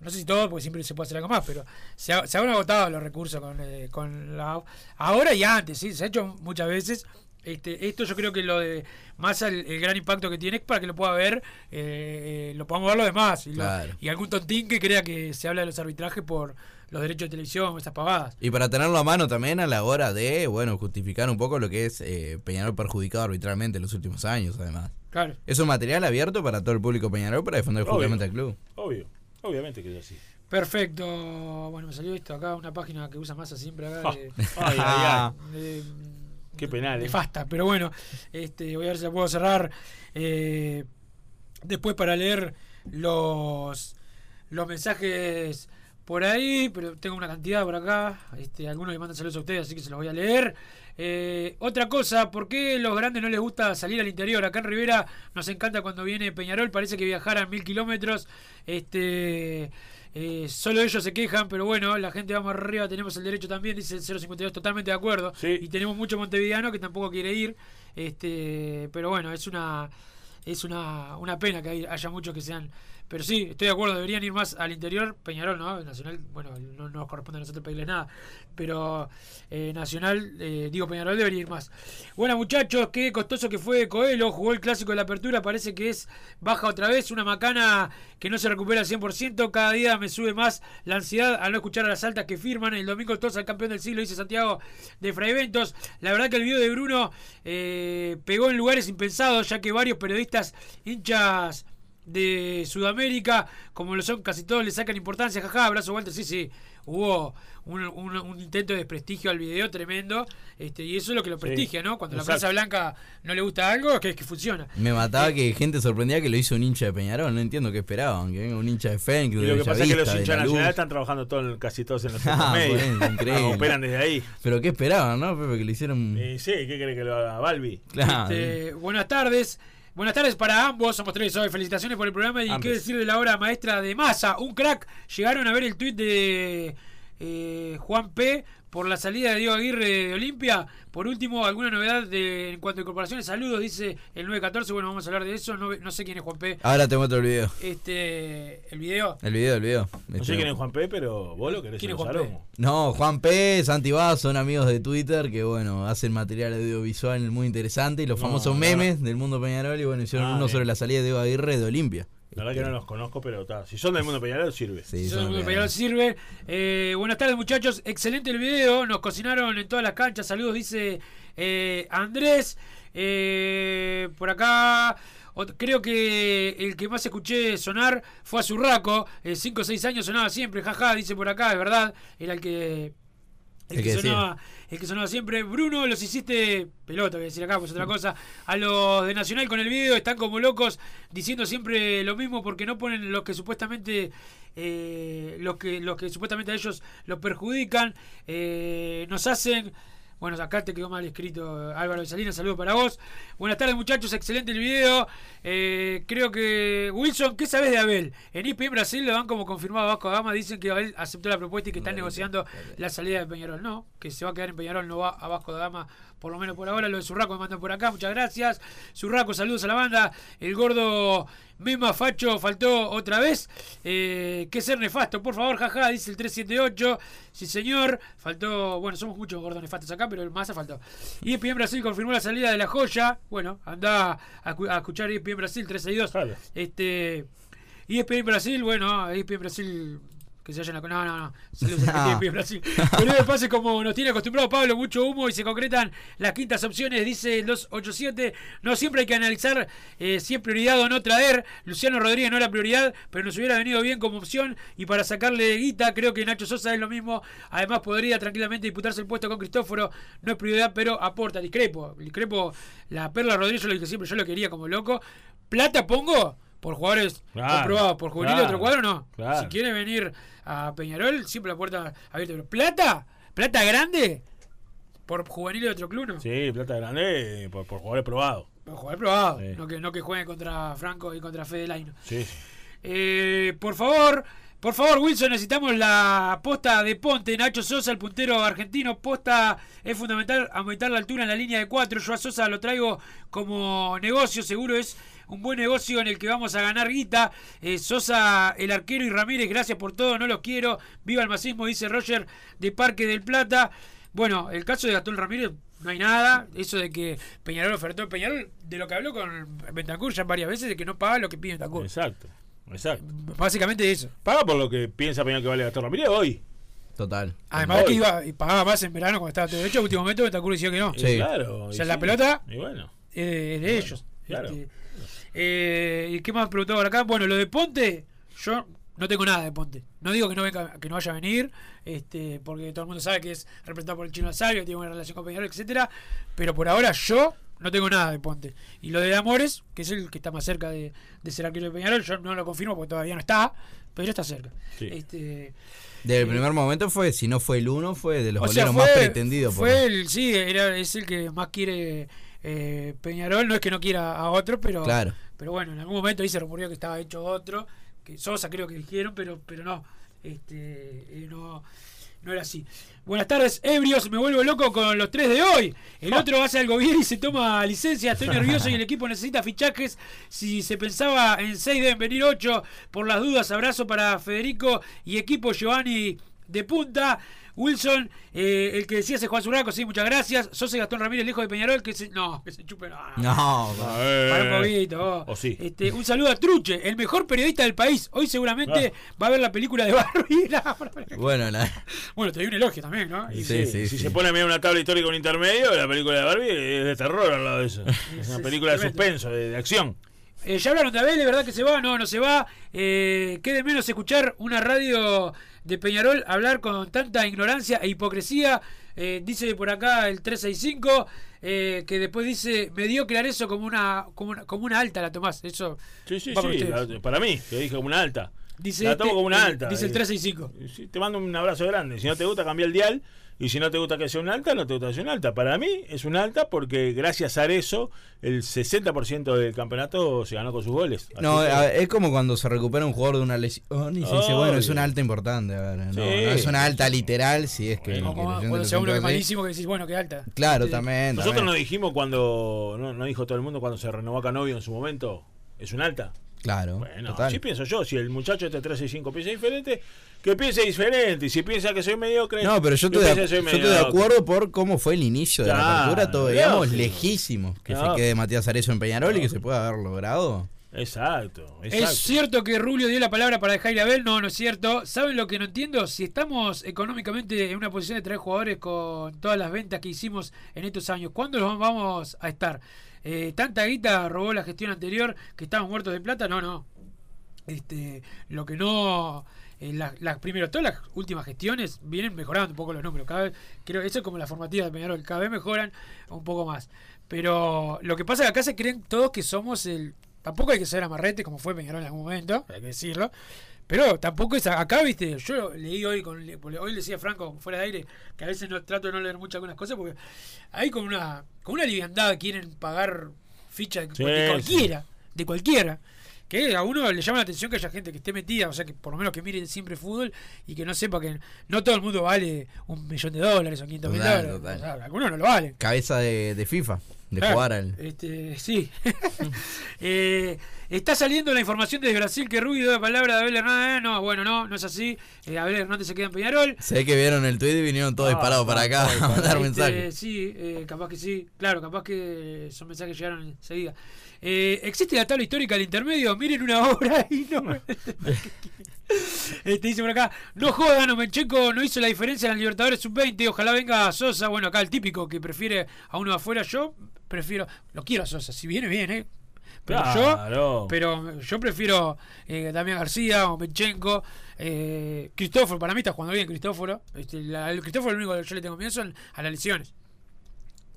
no sé si todos, porque siempre se puede hacer algo más, pero se, ha- se han agotado los recursos con, eh, con la AUF. Ahora y antes, sí, se ha hecho muchas veces. Este, esto yo creo que lo de más el, el gran impacto que tiene es para que lo pueda ver, eh, eh, lo podamos ver los demás. Y, lo- Claro. y algún tontín que crea que se habla de los arbitrajes por los derechos de televisión, estas pavadas. Y para tenerlo a mano también a la hora de, bueno, justificar un poco lo que es eh, Peñarol perjudicado arbitralmente en los últimos años, además. Claro. Es un material abierto para todo el público Peñarol para defender Obvio. justamente al club. Obvio, obviamente que es así. Perfecto. Bueno, me salió esto acá, una página que usa masa siempre acá. Ah, [laughs] de- ay, ay, ay. de- Qué penal, eh. Nefasta, pero bueno, este, voy a ver si la puedo cerrar eh, después para leer los, los mensajes por ahí, pero tengo una cantidad por acá. Este, algunos le mandan saludos a ustedes, así que se los voy a leer. Eh, otra cosa, ¿por qué los grandes no les gusta salir al interior? Acá en Rivera nos encanta cuando viene Peñarol, parece que viajaran mil kilómetros. Este, eh, solo ellos se quejan, pero bueno, la gente vamos arriba, tenemos el derecho también, dice el 052, totalmente de acuerdo. Sí. Y tenemos mucho montevideano que tampoco quiere ir. Este, pero bueno, es una es una, una pena que hay- haya muchos que sean. Pero sí, estoy de acuerdo, deberían ir más al interior. Peñarol, ¿no? Nacional, bueno, no, no nos corresponde a nosotros pedirles nada. Pero eh, Nacional, eh, digo Peñarol, debería ir más. Bueno, muchachos, qué costoso que fue Coelho. Jugó el clásico de la apertura, parece que es baja otra vez. Una macana que no se recupera al 100%. Cada día me sube más la ansiedad al no escuchar a las altas que firman. El domingo todos al campeón del siglo, dice Santiago de Fraiventos. La verdad que el video de Bruno eh, pegó en lugares impensados, ya que varios periodistas hinchas de Sudamérica, como lo son casi todos, le sacan importancia. Jaja, abrazo Walter, sí, sí. Hubo un, un- un intento de desprestigio al video tremendo, este, y eso es lo que lo prestigia, ¿no? Cuando la. Plaza Blanca no le gusta algo, que es que funciona. Me mataba que gente sorprendía que lo hizo un hincha de Peñarol. No entiendo qué esperaban. Que venga un hincha de Fénix, de lo que pasa es que los hinchas nacionales están trabajando todo, en- casi todos en los [laughs] Ah, centros medios. bueno, increíble. Operan desde ahí. Pero qué esperaban, ¿no, Pepe? Que le hicieron. Sí, ¿qué cree que lo haga Balbi? Claro. Este, buenas tardes. Buenas tardes para ambos, somos tres hoy. Felicitaciones por el programa y qué decir de la obra maestra de Massa, un crack. Llegaron a ver el tuit de eh, Juan P. por la salida de Diego Aguirre de Olimpia. Por último, alguna novedad de, en cuanto a incorporaciones. Saludos, dice el 914. Bueno, vamos a hablar de eso. No, no sé quién es Juan P. Ahora te muestro el video. Este, el video. El video, el video. No Este- sé quién es Juan P, pero vos lo querés ¿Quién es Juan. No, Juan P, Santi Vaz son amigos de Twitter que, bueno, hacen material audiovisual muy interesante y los No, famosos no. memes del mundo Peñarol y, bueno, hicieron Ah, uno bien. sobre la salida de Diego Aguirre de Olimpia. La verdad que no los conozco, pero está. Si son del mundo Peñarol, sirve. Sí, Eso son de de Peñarol sirve. Eh, buenas tardes, muchachos. Excelente el video. Nos cocinaron en todas las canchas. Saludos, dice eh, Andrés. Eh, por acá. Creo que el que más escuché sonar fue a Zurraco. 5 o 6 años sonaba siempre. Jaja, dice por acá, es verdad. Era el que. El, El que, que decía. El que sonaba siempre. Bruno, los hiciste pelota, voy a decir acá, pues otra cosa. A los de Nacional con el video están como locos diciendo siempre lo mismo porque no ponen los que supuestamente eh, los que los que supuestamente a ellos los perjudican. Eh, nos hacen. Bueno, acá te quedó mal escrito Álvaro de Salinas, saludo para vos. Buenas tardes muchachos, excelente el video. Eh, creo que Wilson, ¿qué sabes de Abel? En ESPN Brasil lo dan como confirmado a Vasco Gama, dicen que Abel aceptó la propuesta y que están negociando la salida de Peñarol. No, que se va a quedar en Peñarol, no va a Vasco da Gama, por lo menos por ahora. Lo de Zurraco me mandan por acá, muchas gracias. Zurraco, saludos a la banda. El gordo Mema Facho faltó otra vez. Eh, que ser nefasto, por favor, jaja, dice el 378. Sí, señor. Faltó, bueno, somos muchos gordos nefastos acá, pero el Massa faltó. Y ESPN Brasil confirmó la salida de la joya. Bueno, anda a, a escuchar ESPN Brasil 362. Claro. Este. ESPN Brasil, bueno, ESPN Brasil. Que se vayan a. No, no, no. Saludos a. ESPN Brasil. Pero de pase como nos tiene acostumbrado Pablo, mucho humo y se concretan las quintas opciones, dice el 287. No siempre hay que analizar eh, si es prioridad o no traer. Luciano Rodríguez no era prioridad, pero nos hubiera venido bien como opción. Y para sacarle guita, creo que Nacho Sosa es lo mismo. Además, podría tranquilamente disputarse el puesto con Cristóforo. No es prioridad, pero aporta. Discrepo. Discrepo. La Perla Rodríguez, yo lo dije siempre, yo lo quería como loco. Plata pongo por jugadores Claro, comprobados. Por juvenil claro, otro cuadro, no. claro. Si quiere venir a Peñarol, siempre la puerta abierta. Pero plata, plata grande, por juvenil de otro club, no. Sí, plata grande eh, por, por jugadores probados. Por jugador probado. Sí. No, que, no que juegue contra Franco y contra Fede Laino. Sí, sí. Eh, por favor, por favor, Wilson, necesitamos la posta de Ponte. Nacho Sosa, el puntero argentino. Posta es fundamental aumentar la altura en la línea de cuatro. Yo a Sosa lo traigo como negocio, seguro es un buen negocio en el que vamos a ganar guita. Eh, Sosa, el arquero y Ramírez, gracias por todo, no los quiero. Viva el masismo, dice Roger de Parque del Plata. Bueno, el caso de Gastón Ramírez, no hay nada. Eso de que Peñarol ofertó Peñarol, de lo que habló con Bentancur ya varias veces, de que no paga lo que pide Bentancur. Exacto. Exacto. Básicamente eso. Paga por lo que piensa Peñarol que vale Gastón Ramírez hoy. Total. Además Hoy. que iba y pagaba más en verano cuando estaba todo. De hecho, en último momento Bentancur decía que no. Sí. claro. O sea, la sí. pelota Y bueno. es de, es de ellos. claro. Este, eh, ¿Y qué más preguntó por acá? Bueno, lo de Ponte, yo no tengo nada de Ponte. No digo que no venga, que no vaya a venir, este, porque todo el mundo sabe que es representado por el chino que tiene buena relación con Peñarol, etcétera. Pero por ahora yo no tengo nada de Ponte. Y lo de Amores, que es el que está más cerca de, de ser arquero de Peñarol, yo no lo confirmo porque todavía no está, pero está cerca. Sí. Este, Desde el primer momento fue, si no fue el uno, fue de los sea, boleros fue, más pretendidos. por- fue el, sí, era, es el que más quiere eh, Peñarol, no es que no quiera a otro, pero, Claro. pero bueno, en algún momento ahí se rumoreó que estaba hecho otro, que Sosa creo que dijeron, pero, pero no, este, eh, no, no era así. Buenas tardes, ebrios, me vuelvo loco con los tres de hoy. El otro hace algo bien y se toma licencia, estoy nervioso y el equipo necesita fichajes. Si se pensaba en seis deben venir ocho, por las dudas, abrazo para Federico y equipo Giovanni de punta. Wilson, eh, el que decía se Juan Zurraco, sí, muchas gracias. Sosa y Gastón Ramírez, lejos de Peñarol, que se, no, que se chupe, no. No, A ver. Para un poquito. vos. O sí. Este, un saludo a Truche, el mejor periodista del país. Hoy seguramente va a ver la película de Barbie. [laughs] No, bueno, la- bueno, te doy un elogio también, ¿no? Y Sí, sí, sí, si sí. se pone a mirar una tabla histórica con intermedio, la película de Barbie es de terror al lado de eso. Es una sí, película de suspenso, de, de acción. Eh, ya hablaron de Abel, ¿de verdad que se va? No, no se va. Eh, quede menos escuchar una radio de Peñarol hablar con tanta ignorancia e hipocresía. Eh, dice por acá el 365, eh, que después dice, me dio claro eso como una, como una, como una alta la tomás. Eso Sí, sí, va para sí. ustedes. la- para mí, que dije como una alta. Dice la tomo este, como una eh, alta. dice el Eh, 365. sí, te mando un abrazo grande. Si no te gusta, cambia el dial. Y si no te gusta que sea una alta, no te gusta que sea una alta. Para mí es una alta porque gracias a eso el 60% del campeonato se ganó con sus goles. Así no, que- es como cuando se recupera un jugador de una lesión y se dice, bueno, es una alta importante. A ver, no, Sí. no es una alta literal, si es que. Bueno, como cuando uno que es malísimo que decís, bueno, que alta. Claro, Sí. también. Nosotros también. nos dijimos cuando, no, no dijo todo el mundo cuando se renovó a Canovio en su momento, es un alta. Claro, Bueno, total. así pienso yo. Si el muchacho este 365 piensa diferente, que piense diferente. Y si piensa que soy mediocre, No, pero yo estoy, de, yo estoy de acuerdo por cómo fue el inicio de la Claro, apertura. Todo, digamos, lógico. lejísimo que Claro. se quede Matías Arezo en Peñarol y que se pueda haber logrado. Exacto, exacto. ¿Es cierto que Rubio dio la palabra para dejar ir a Abel? No, no es cierto. ¿Saben lo que no entiendo? Si estamos económicamente en una posición de traer jugadores con todas las ventas que hicimos en estos años, ¿cuándo los vamos a estar? Eh, ¿Tanta guita robó la gestión anterior que estaban muertos de plata? No, no. Este, lo que no... eh, las, las- primero, todas las últimas gestiones vienen mejorando un poco los números. Cada vez, creo eso es como la formativa de Peñarol, cada vez mejoran un poco más. Pero lo que pasa es que acá se creen todos que somos el. Tampoco hay que ser amarrete como fue Peñarol en algún momento, hay que decirlo. Pero tampoco es acá, viste. Yo leí hoy, con, hoy le decía a Franco fuera de aire que a veces no trato de no leer muchas algunas cosas porque ahí con una con una liviandad quieren pagar ficha de, Sí, de sí. cualquiera, de cualquiera. Que a uno le llama la atención que haya gente que esté metida, o sea, que por lo menos que mire siempre fútbol y que no sepa que no todo el mundo vale un millón de dólares o 500 mil dólares. total. O sea, algunos no lo valen. Cabeza de, de FIFA, de Claro, al. Este, sí. [laughs] Eh, está saliendo la información desde Brasil que Rubio dio la palabra de Abel Hernández. Eh, No, bueno, no, no es así. Eh, Abel Hernández se queda en Peñarol. Sé que vieron el tweet y vinieron todos Ah, disparados para acá [laughs] a mandar Este, mensajes. Sí, eh, capaz que sí. Claro, capaz que esos mensajes llegaron enseguida. Eh, ¿Existe la tabla histórica del intermedio? Miren una obra y no. [laughs] Este dice por acá, no jodan, Omencheco no hizo la diferencia en la Libertadores Sub-20, ojalá venga Sosa, bueno, acá el típico que prefiere a uno de afuera, yo prefiero, lo quiero a Sosa, si viene bien, ¿eh? Pero Claro. yo, pero yo prefiero eh, Damián García, Omenchenko, eh, Cristóforo, para mí está jugando bien Cristóforo, este, la- el Cristóforo lo único que yo le tengo miedo son a las lesiones.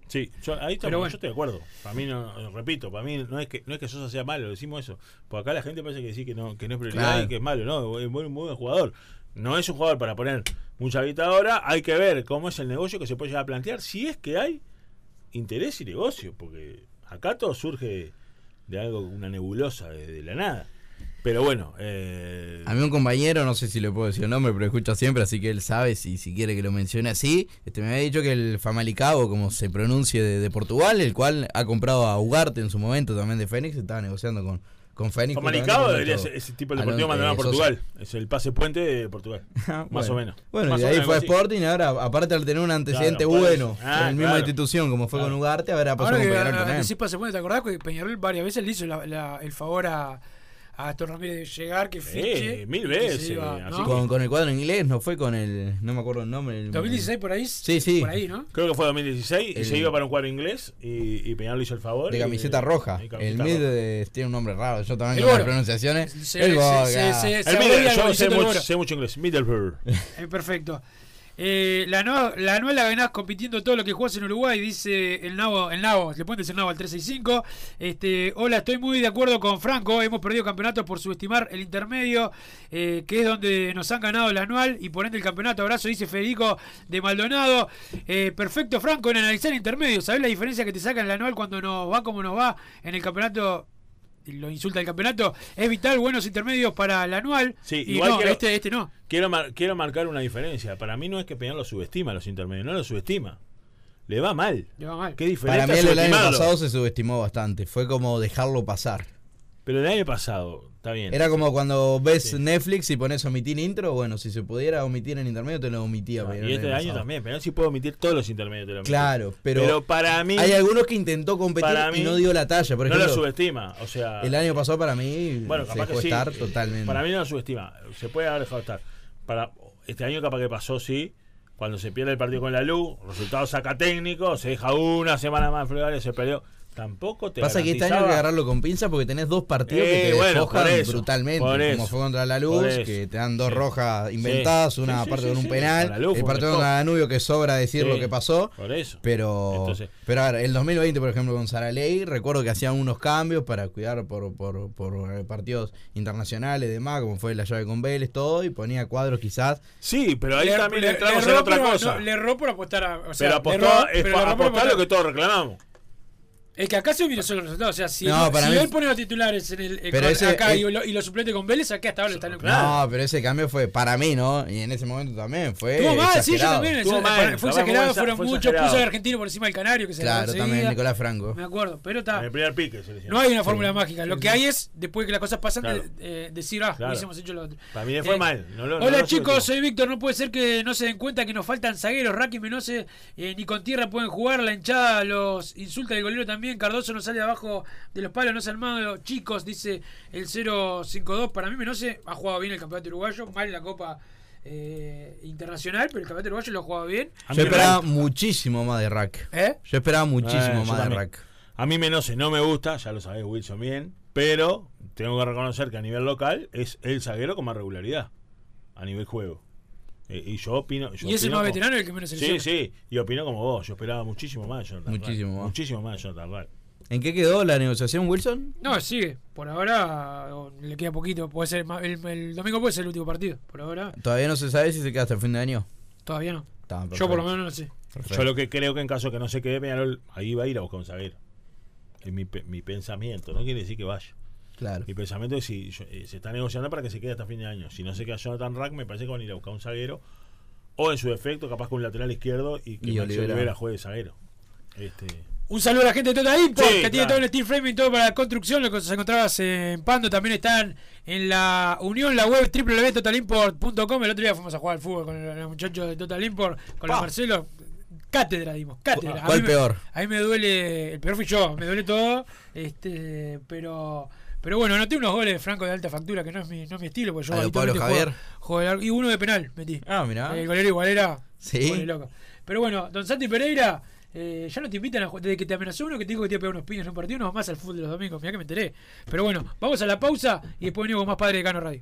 Sí, yo, ahí estamos, bueno. yo estoy de acuerdo. Para mí, no, repito, para mí no es que no es que Sosa sea malo, decimos eso. Porque acá la gente parece que sí, que no, que no es prioridad Claro. y que es malo. No, es muy, muy buen jugador. No es un jugador para poner mucha guita ahora. Hay que ver cómo es el negocio que se puede llegar a plantear. Si es que hay interés y negocio. Porque acá todo surge de algo, una nebulosa de, de la nada. Pero bueno, eh, A mí un compañero, no sé si le puedo decir el nombre, pero escucha siempre, así que él sabe si, si quiere que lo mencione así. Este me había dicho que el Famalicao, como se pronuncie de, de Portugal, el cual ha comprado a Ugarte en su momento también de Fénix, estaba negociando con, con Fénix. Famalicao debería ser ese tipo de deportivo mandado a eh, Portugal. Es el pase puente de Portugal. Más Bueno. o menos. Bueno, Más y de ahí fue. Sporting, ahora, aparte al tener un antecedente Claro, bueno. Ah, en la misma claro. institución como fue con Claro. Ugarte, habrá pasado Ahora con que Peñarol a- también. que sí pase, ¿te acordás que Peñarol varias veces le hizo la- la- el favor a, a Gastón Ramírez de llegar, que fiche? mil y que se veces, iba. Con, con el cuadro en inglés, no fue con el. No me acuerdo el nombre. el- 2016 por ahí. Sí, sí. Por ahí, ¿no? Creo que fue 2016 y El- se iba para un cuadro inglés y, y Peñarol hizo el favor. De y- camiseta roja. y El mid roja. eh, tiene un nombre raro. Yo también con las pronunciaciones. El yo mucho, sé mucho inglés. Middleburg. [laughs] Eh, perfecto. Eh, la, la anual la ganás compitiendo todo lo que jugás en Uruguay, dice el Nabo, el Nabo, le pueden decir Nabo al 365. Este, hola, estoy muy de acuerdo con Franco, hemos perdido campeonatos por subestimar el intermedio, eh, que es donde nos han ganado el anual y por ende el campeonato. Abrazo, dice Federico de Maldonado. Eh, perfecto, Franco, en analizar el intermedio. ¿Sabés la diferencia que te saca en el anual cuando nos va como nos va en el campeonato? Lo insulta el campeonato. Es vital buenos intermedios para el anual. Sí, y igual no, quiero- este, este no. Quiero, mar- quiero marcar una diferencia. Para mí no es que Peñarol lo subestima a los intermedios, no lo subestima. Le va mal. Le va mal. Qué diferente Para mí el, año pasado se subestimó bastante. Fue como dejarlo pasar. Pero el año pasado, está bien. Era como cuando ves Sí. Netflix y pones omitir intro. Bueno, si se pudiera omitir en intermedio, te lo omitía. Ah, pero y este año también. Pero sí puedo omitir todos los intermedios. te lo. Claro, pero, para mí, hay algunos que intentó competir mí y no dio la talla. Por no ejemplo, lo subestima. O sea, el año pasado para mí bueno, se dejó que sí. estar eh, totalmente. Para mí no lo subestima. Se puede haber dejado estar. Para este año capaz que pasó, sí. Cuando se pierde el partido con la luz, resultado saca técnico, se deja una semana más en se perdió. Tampoco te Pasa que este año hay que agarrarlo con pinza porque tenés dos partidos Eh, que te bueno, despojan por eso, brutalmente. por como fue contra la Luz, que te dan dos Sí. rojas inventadas, Sí, una sí, aparte sí, con un sí. penal. Luz el partido contra Danubio que sobra decir Sí, lo que pasó. Por eso. Pero, Entonces- pero a ver, el 2020, por ejemplo, con Saraley, recuerdo que hacían unos cambios para cuidar por, por, por eh, partidos internacionales y demás, como fue la llave con Vélez, todo, y ponía cuadros quizás. Sí, pero ahí Le- también le- entramos le en otra cosa. no, le erró por apostar a. O sea, pero le apostó, erró- es pero apostar lo que todos reclamamos. Es que acá se vio solo los resultados. O sea, si, No, no- para si mí- él pone los titulares en el, en Pero con- ese- acá es- y, lo, y los suplentes con Vélez, acá hasta ahora están en No, pero ese cambio fue para mí, ¿no? Y en ese momento también fue. Estuvo mal, sí, yo también. Mal, fue exagerado, fue fueron fue muchos. Puso al argentino por encima del canario, que se Claro, también. Nicolás Franco. Me acuerdo, pero En está. el primer pique. No hay una fórmula mágica. Lo que hay es, después que las cosas pasan, Claro. de- eh, decir, ah, Claro. hubiésemos hecho lo otro. Para mí fue Eh, mal. no lo- no Hola lo chicos, soy Víctor. No puede ser que no se den cuenta que nos faltan zagueros. Raki Menose eh, ni con tierra pueden jugar. La hinchada los insulta el golero también. Cardoso no sale abajo de los palos, no se armado. Chicos, dice el 052. Para mí Menose ha jugado bien el campeonato uruguayo. Mal en la Copa eh, Internacional, pero el campeonato uruguayo lo ha jugado bien. Yo esperaba Rack- muchísimo más de Rack. ¿Eh? Yo esperaba muchísimo Eh, más de también. Rack. A mí Menose no me gusta, ya lo sabés Wilson bien, pero tengo que reconocer que a nivel local es el zaguero con más regularidad a nivel juego. Eh, y yo opino. Yo Y ese opino más como- veterano es el que menos Sí, selecciona. sí, y opino como vos. Yo esperaba muchísimo más de Jonathan Rack. Muchísimo más. Muchísimo más de Jonathan Rack. ¿En qué quedó la negociación, Wilson? No, sigue. Por ahora le queda poquito. Puede ser el, el domingo puede ser el último partido. Por ahora Todavía no se sabe si se queda hasta el fin de año. todavía no. Yo por lo menos no lo sé. Perfecto. Yo lo que creo que en caso que no se quede Peñarol, ahí va a ir a buscar un zaguero. Es mi, pe- mi pensamiento, no quiere decir que vaya. Claro. Mi pensamiento es si yo- eh, se está negociando para que se quede hasta fin de año. Si no se queda Jonathan Rack, me parece que van a ir a buscar un zaguero. O en su defecto, capaz con un lateral izquierdo y que Y Olivera. Olivera juegue de zaguero. Este, Un saludo a la gente de Total Import, Sí, que tiene todo el steel framing, todo para la construcción. Lo que os encontrabas en Pando también están en la unión, la web www.totalimport.com. El otro día fuimos a jugar al fútbol con los muchachos de Total Import, con los. Marcelo. Cátedra dimos, cátedra. A ¿Cuál mí me- peor? A mí me duele, el peor fui yo, me duele todo, este, pero pero bueno, anoté unos goles de Franco de alta factura, que no es mi, no es mi estilo, porque yo ¿A lo Pablo Javier? juego- juego de largo- y uno de penal metí. Ah, mirá. El golero igual era. Sí. loco. Pero bueno, don Santi Pereira, eh, ya no te invitan a jugar. Desde que te amenazó uno que te dijo que te iba a pegar unos piños en un partido, no vas más al fútbol de los domingos. Mirá que me enteré. Pero bueno, vamos a la pausa y después venimos con más padre de Cano Radio.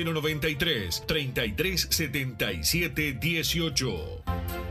093 3377 18.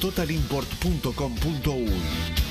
www.totalimport.com.uy.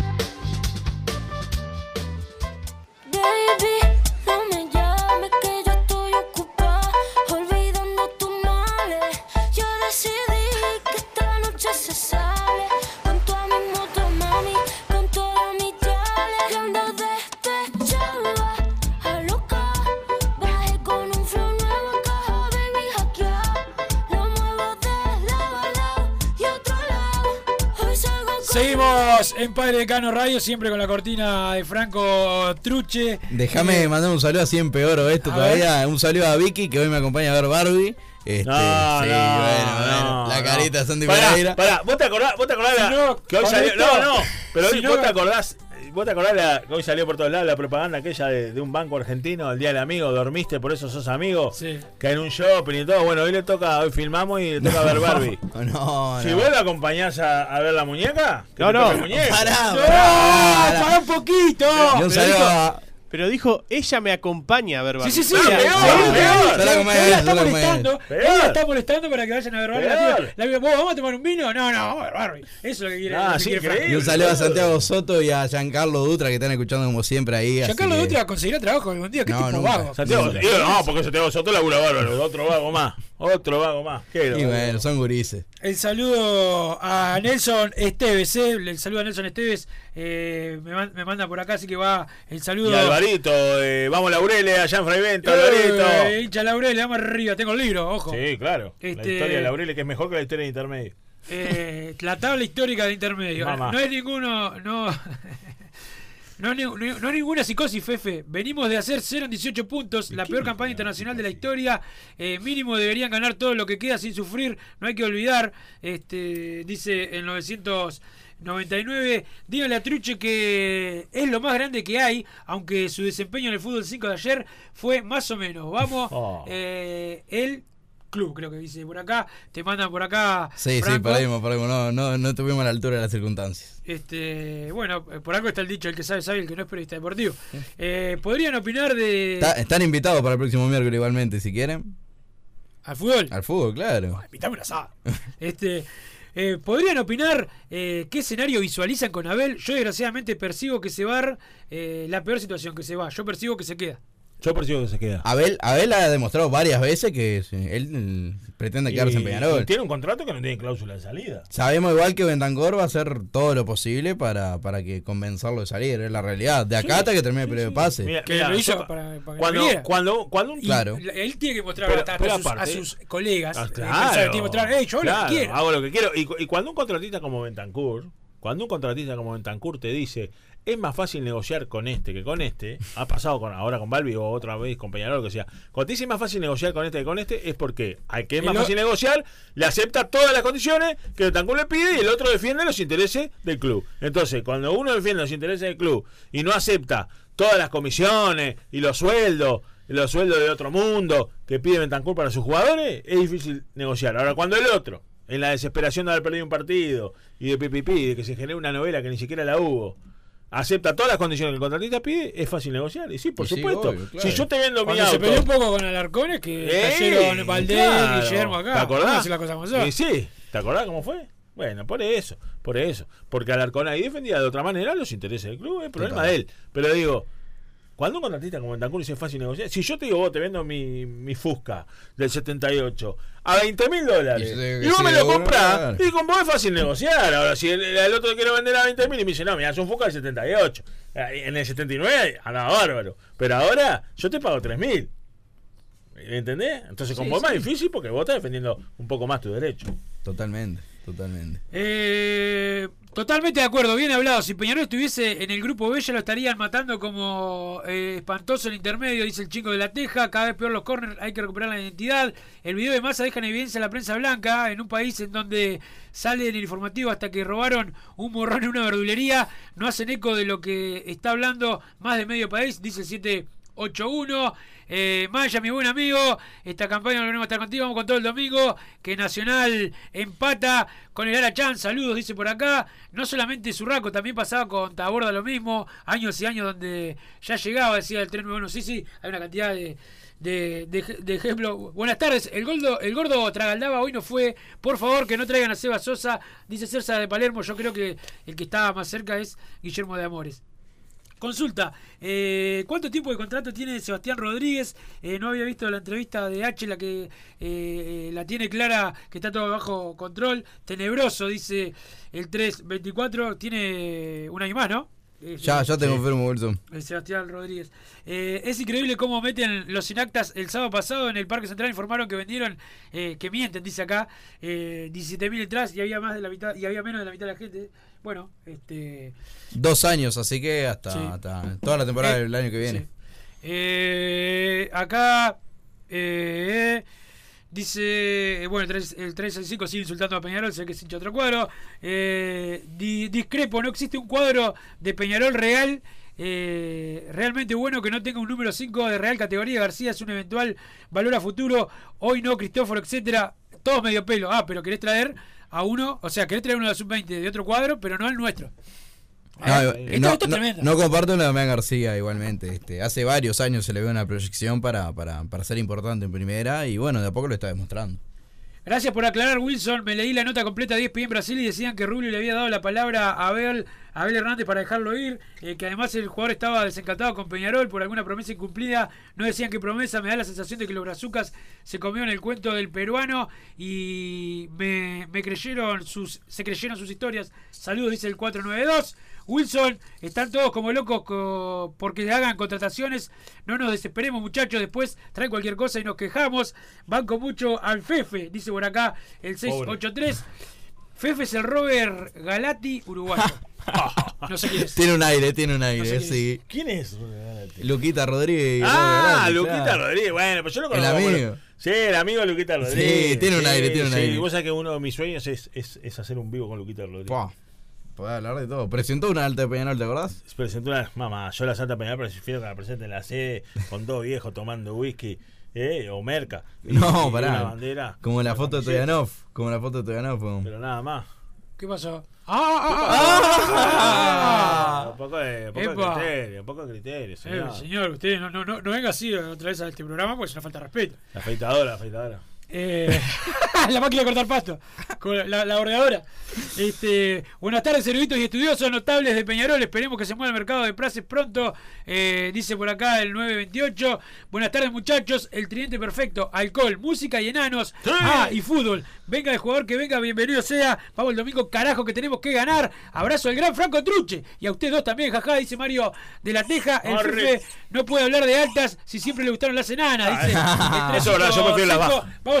En Padre de Cano Radio, siempre con la cortina de Franco Truche. Déjame Eh, mandar un saludo así empeoro esto A todavía. Un saludo a Vicky que hoy me acompaña a ver Barbie. Este, No, sí, no, bueno, bueno. no, la carita de Sandy Pará, Pereira. pará, ¿vos te acordás, vos te acordás la- Si no, que hoy salió? esto- No, no, pero si hoy no- vos te acordás, vos te acordás la- que hoy salió por todos lados la propaganda aquella de, de un banco argentino, el día del amigo, dormiste, por eso sos amigo, Sí. que en un shopping y todo, bueno, hoy le toca, hoy filmamos y le toca ver Barbie. [laughs] No, no. Si no. vos la acompañás a, a ver la muñeca, que No, no. Pará, ¡No! pará. ¡Para un poquito! Y un Pero dijo- ella me acompaña a ver Sí, sí, sí. Sí, peor, peor. sí, Solo sí, como él es, la está molestando. Está molestando para que vayan a ver Barbie. La tía, la tía, ¿vos vamos a tomar un vino? No, no, vamos a ver Barbie. Eso es lo que quiere. Ah, sí. Y un saludo a Santiago Soto y a Giancarlo Dutra que están escuchando como siempre ahí. Giancarlo que- Dutra conseguirá trabajo algún día. ¿Qué No, tipo nunca. vago? Santiago, No, digo, no, porque Santiago Soto labura bárbaro, otro vago más, otro vago más. ¿Qué Y bueno, son gurises. El saludo a Nelson Esteves, eh, el saludo a Nelson Esteves, eh, me, manda por acá, así que va el saludo. Y Alvarito, eh, vamos Laurele, allá en Fraivento, eh, Alvarito. hincha Laurele, vamos arriba, tengo el libro, ojo. Sí, claro. La este, historia de Laurele que es mejor que la historia de Intermedio. Eh, la tabla histórica de Intermedio. No es ninguno, no... [laughs] No, no, no, hay ninguna psicosis, Fefe. Venimos de hacer 0 en 18 puntos, la peor campaña internacional de la historia. Mínimo deberían ganar todo lo que queda sin sufrir, no hay que olvidar. Este, dice el 900. 99. Dino Latruche que es lo más grande que hay, aunque su desempeño en el fútbol 5 de ayer fue más o menos. Vamos, oh. eh, el club, creo que dice por acá. Te mandan por acá. Sí, sí, perdimos, perdimos. No, no, no tuvimos a la altura de las circunstancias. Este, bueno, eh, por algo está el dicho: el que sabe, sabe, el que no es periodista deportivo. Eh, ¿Podrían opinar de.? Están invitados para el próximo miércoles, igualmente, si quieren. ¿Al fútbol? Al fútbol, claro. Invitame un asado. [laughs] este eh, ¿Podrían opinar eh, qué escenario visualizan con Abel? Yo desgraciadamente percibo que se va eh, la peor situación, que se va. Yo percibo que se queda. Yo percibo que se queda. Abel, Abel ha demostrado varias veces que sí, él mm, pretende quedarse en Y- Peñarol. y tiene un contrato que no tiene cláusula de salida. Sabemos igual que Bentancor va a hacer todo lo posible para, para que convencerlo de salir, es la realidad. De acá Sí, hasta que termine el periodo de pase. Mira, Que mira, lo hizo yo- para- para que cuando, cuando, cuando un Claro. la- él tiene que mostrar Pero- pero a, sus, aparte- a sus colegas. Ah, claro, tiene que mostrar, "Ey, yo hago lo claro, que quiero. Hago lo que quiero. Y cuando un contratista como Bentancur, cuando un contratista como Bentancur te dice, es más fácil negociar con este que con este, ha pasado con ahora con Balbi o otra vez con Peñarol, que sea. Cuando te dice más fácil negociar con este que con este, es porque al que es más El fácil negociar, le acepta todas las condiciones que Bentancur le pide y el otro defiende los intereses del club. Entonces, cuando uno defiende los intereses del club y no acepta todas las comisiones y los sueldos, los sueldos de otro mundo que pide Bentancur para sus jugadores, es difícil negociar. Ahora, cuando el otro, en la desesperación de haber perdido un partido y de pipipi, de que se genere una novela que ni siquiera la hubo, acepta todas las condiciones que el contratista pide, es fácil negociar. Y sí, por Y sí, supuesto. obvio, claro. Si yo te vendo mi Cuando se auto. peleó un poco con Alarcones, que cayeron Valdés, Claro. Guillermo acá. ¿Te acordás? Vamos a decir las cosas como son. Y sí, ¿te acordás cómo fue? Bueno, por eso, por eso. Porque Alarcón ahí defendía de otra manera los intereses del club, es problema Total. de él. Pero digo, cuando un contratista como Bentancur dice es fácil negociar, si yo te digo, vos te vendo mi, mi Fusca del 78 a 20 mil dólares Y vos me lo comprás, y con vos es fácil negociar. Ahora, si el, el otro quiere vender a 20 mil y me dice, no, me das un Fusca del 78. Eh, En el 79 andaba bárbaro. Pero ahora yo te pago 3 mil. ¿Entendés? Entonces, con Sí, vos es más difícil porque vos estás defendiendo un poco más tu derecho. Totalmente, totalmente. Eh, totalmente de acuerdo, bien hablado. Si Peñarol estuviese en el grupo B, ya lo estarían matando como eh, espantoso el intermedio, dice el chico de la Teja. Cada vez peor los corners, hay que recuperar la identidad. El video de masa deja en evidencia la prensa blanca en un país en donde sale en el informativo hasta que robaron un morrón en una verdulería. No hacen eco de lo que está hablando más de medio país, dice el 781. Eh, Maya, mi buen amigo, esta campaña no queremos estar contigo, vamos con todo el domingo, que Nacional empata con el Arachán, saludos, dice por acá, no solamente Surraco, también pasaba con Taborda lo mismo, años y años donde ya llegaba, decía el tren, bueno, sí, sí, hay una cantidad de, de, de- de ejemplos. Buenas tardes, el gordo, el gordo Tragaldaba hoy no fue, por favor que no traigan a Seba Sosa, dice Cersa de Palermo, yo creo que el que estaba más cerca es Guillermo de Amores. Consulta, eh, ¿cuánto tiempo de contrato tiene Sebastián Rodríguez? Eh, no había visto la entrevista de H, la que eh, la tiene clara, que está todo bajo control. Tenebroso, dice el 324, tiene un año más, ¿no? Eh, Ya, ya te confirmo, Wilson. el Sebastián Rodríguez. Eh, es increíble cómo meten los inactas. El sábado pasado en el Parque Central informaron que vendieron, eh, que mienten, dice acá, eh, 17.000 entradas y había más de la mitad, y había menos de la mitad de la gente. Bueno, este. Dos años, así que hasta, Sí. hasta toda la temporada Eh, del año que viene. sí. Eh, acá eh, dice, bueno, el, 3, el 365 sigue insultando a Peñarol, sé que es hincha otro cuadro. Eh, di- discrepo, no existe un cuadro de Peñarol real. eh, realmente bueno que no tenga un número 5 de real categoría. García es un eventual valor a futuro. Hoy no, Cristóforo, etcétera. Todos medio pelo. Ah, pero querés traer a uno, o sea, querés traer uno de la sub-20 de otro cuadro, pero no al nuestro. No, Eh, eh, no, esto no- no comparto la de Damián García igualmente. Este, hace varios años se le ve una proyección para, para, para ser importante en primera y bueno, de a poco lo está demostrando. Gracias por aclarar, Wilson. Me leí la nota completa de ESPN Brasil y decían que Rubio le había dado la palabra a Abel, a Abel Hernández para dejarlo ir, eh, que además el jugador estaba desencantado con Peñarol por alguna promesa incumplida. No decían qué promesa, me da la sensación de que los brazucas se comió en el cuento del peruano y me, me creyeron sus, se creyeron sus historias. Saludos, dice el 492. Wilson, están todos como locos co- porque hagan contrataciones. No nos desesperemos, muchachos. Después traen cualquier cosa y nos quejamos. Banco mucho al Fefe, dice por acá el 683. Fefe es el Robert Galati uruguayo. [laughs] No sé quién es. Tiene un aire, tiene un aire, sé quién sí. ¿Quién es? Luquita Rodríguez. Ah, Luquita claro. Rodríguez. Bueno, pues yo lo El conozco. como- amigo. Sí, el amigo de Luquita Rodríguez. Sí, tiene un aire, tiene un sí. aire. Vos sabés que uno de mis sueños es, es, es hacer un vivo con Luquita Rodríguez. Pua, Podés hablar de todo. Presentó una alta de Peñarol, ¿te acordás? Presentó una mamá, yo la Santa Peñal prefiero que la presente en la sede con dos viejos tomando whisky Eh, o merca. [laughs] Y- No, y pará. Bandera. Como la foto de. Toyanov. Como la foto de Toyanov. Pero nada más. ¿Qué pasó? ¡Ah! ah, ah, Un poco de, un poco de criterio, un poco de criterio, Eh, señor. señor, usted no, no, no, no venga así otra vez a este programa porque es una falta de respeto. La afeitadora, la afeitadora. Eh, [laughs] la máquina de cortar pasto, con la, la bordeadora. Este, buenas tardes, eruditos y estudiosos notables de Peñarol. Esperemos que se mueva el mercado de plazas pronto. Eh, dice por acá el 928. Buenas tardes, muchachos. El tridente perfecto: alcohol, música y enanos. Ah, y fútbol. Venga el jugador que venga, bienvenido sea. Vamos el domingo, carajo, que tenemos que ganar. Abrazo al gran Franco Truche. Y a usted dos también, jaja, dice Mario de la Teja. El jefe no puede hablar de altas si siempre le gustaron las enanas. Dice. [laughs] Eso yo prefiero las 355. bajas. Vamos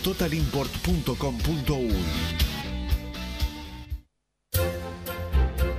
www.totalimport.com.uy.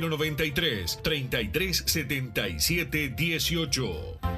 093 33 77 18.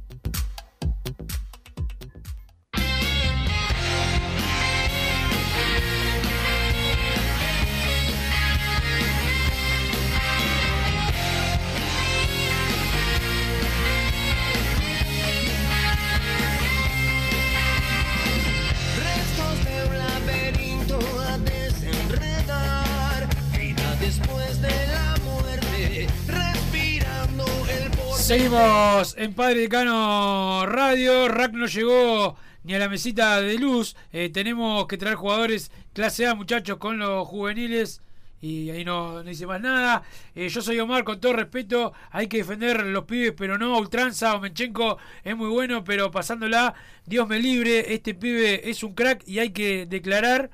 En Padre Decano Radio. Rack no llegó ni a la mesita de luz. Eh, tenemos que traer jugadores clase A, muchachos, con los juveniles. Y ahí no, dice más nada. Eh, yo soy Omar, con todo respeto. Hay que defender los pibes, pero no ultranza. Omenchenko es muy bueno, pero pasándola, Dios me libre. Este pibe es un crack y hay que declarar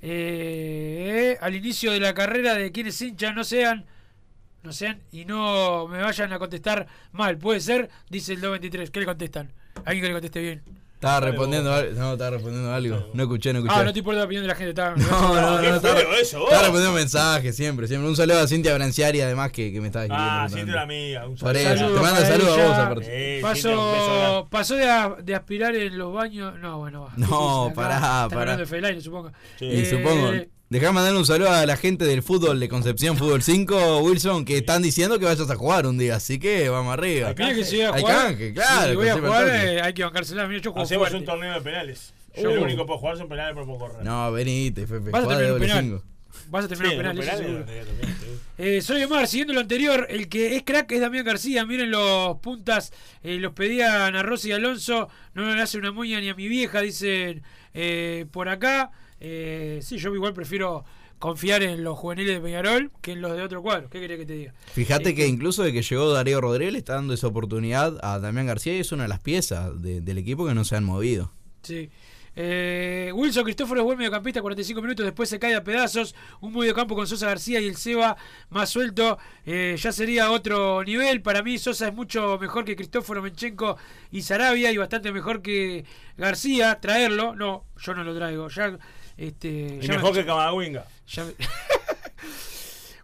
eh, al inicio de la carrera de quienes hinchas no sean no sean y no me vayan a contestar mal. Puede ser, dice el 223. ¿Qué le contestan? Alguien que le conteste bien. Estaba respondiendo algo. No, estaba respondiendo algo. No escuché, no escuché. Ah, no te importa la opinión de la gente. Está, [laughs] No, no, no, no, estaba, eso, estaba respondiendo mensajes siempre, siempre. Un saludo a Cintia Branciari, además, que, que me estaba escribiendo. Ah, siente una amiga. Un Por saludo. eso, te manda saludos a vos, aparte. Eh, Cintia, Pasó, pasó de, a- de aspirar en los baños. No, bueno, va. No, [laughs] acá, pará, están pará. hablando de Fellaini, supongo. Sí. Y Eh, supongo. Dejá mandarle un saludo a la gente del fútbol de Concepción Fútbol 5, Wilson, que están diciendo que vayas a jugar un día, así que vamos arriba. Mira que si voy a Hay jugar, canje, claro, si voy a jugar, eh, hay que bancársela. Mira, yo juego Hacemos fuerte. un torneo de penales. Yo Uh. lo único que puedo jugar son penales, pero puedo correr. No, venite, Fefe. Vas a terminar un penal. cinco. Vas a terminar Sí, un penal, eso. Eh, soy Omar, siguiendo lo anterior, el que es crack es Damián García. Miren los puntas, eh, los pedían a Rossi y Alonso. No le hace una moña ni a mi vieja, dicen eh, por acá. Eh, sí, yo igual prefiero confiar en los juveniles de Peñarol que en los de otro cuadro. ¿Qué querés que te diga? Fíjate Eh, que incluso de que llegó Darío Rodríguez le está dando esa oportunidad a Damián García y es una de las piezas de- del equipo que no se han movido. Sí. Eh, Wilson Cristóforo es buen mediocampista, 45 minutos, después se cae a pedazos. Un mediocampo con Sosa García y el Seba más suelto. eh, ya sería otro nivel. Para mí, Sosa es mucho mejor que Cristóforo, Menchenko y Sarabia y bastante mejor que García. Traerlo, no, yo no lo traigo. Ya, este, Y mejor me- que Camavinga. me-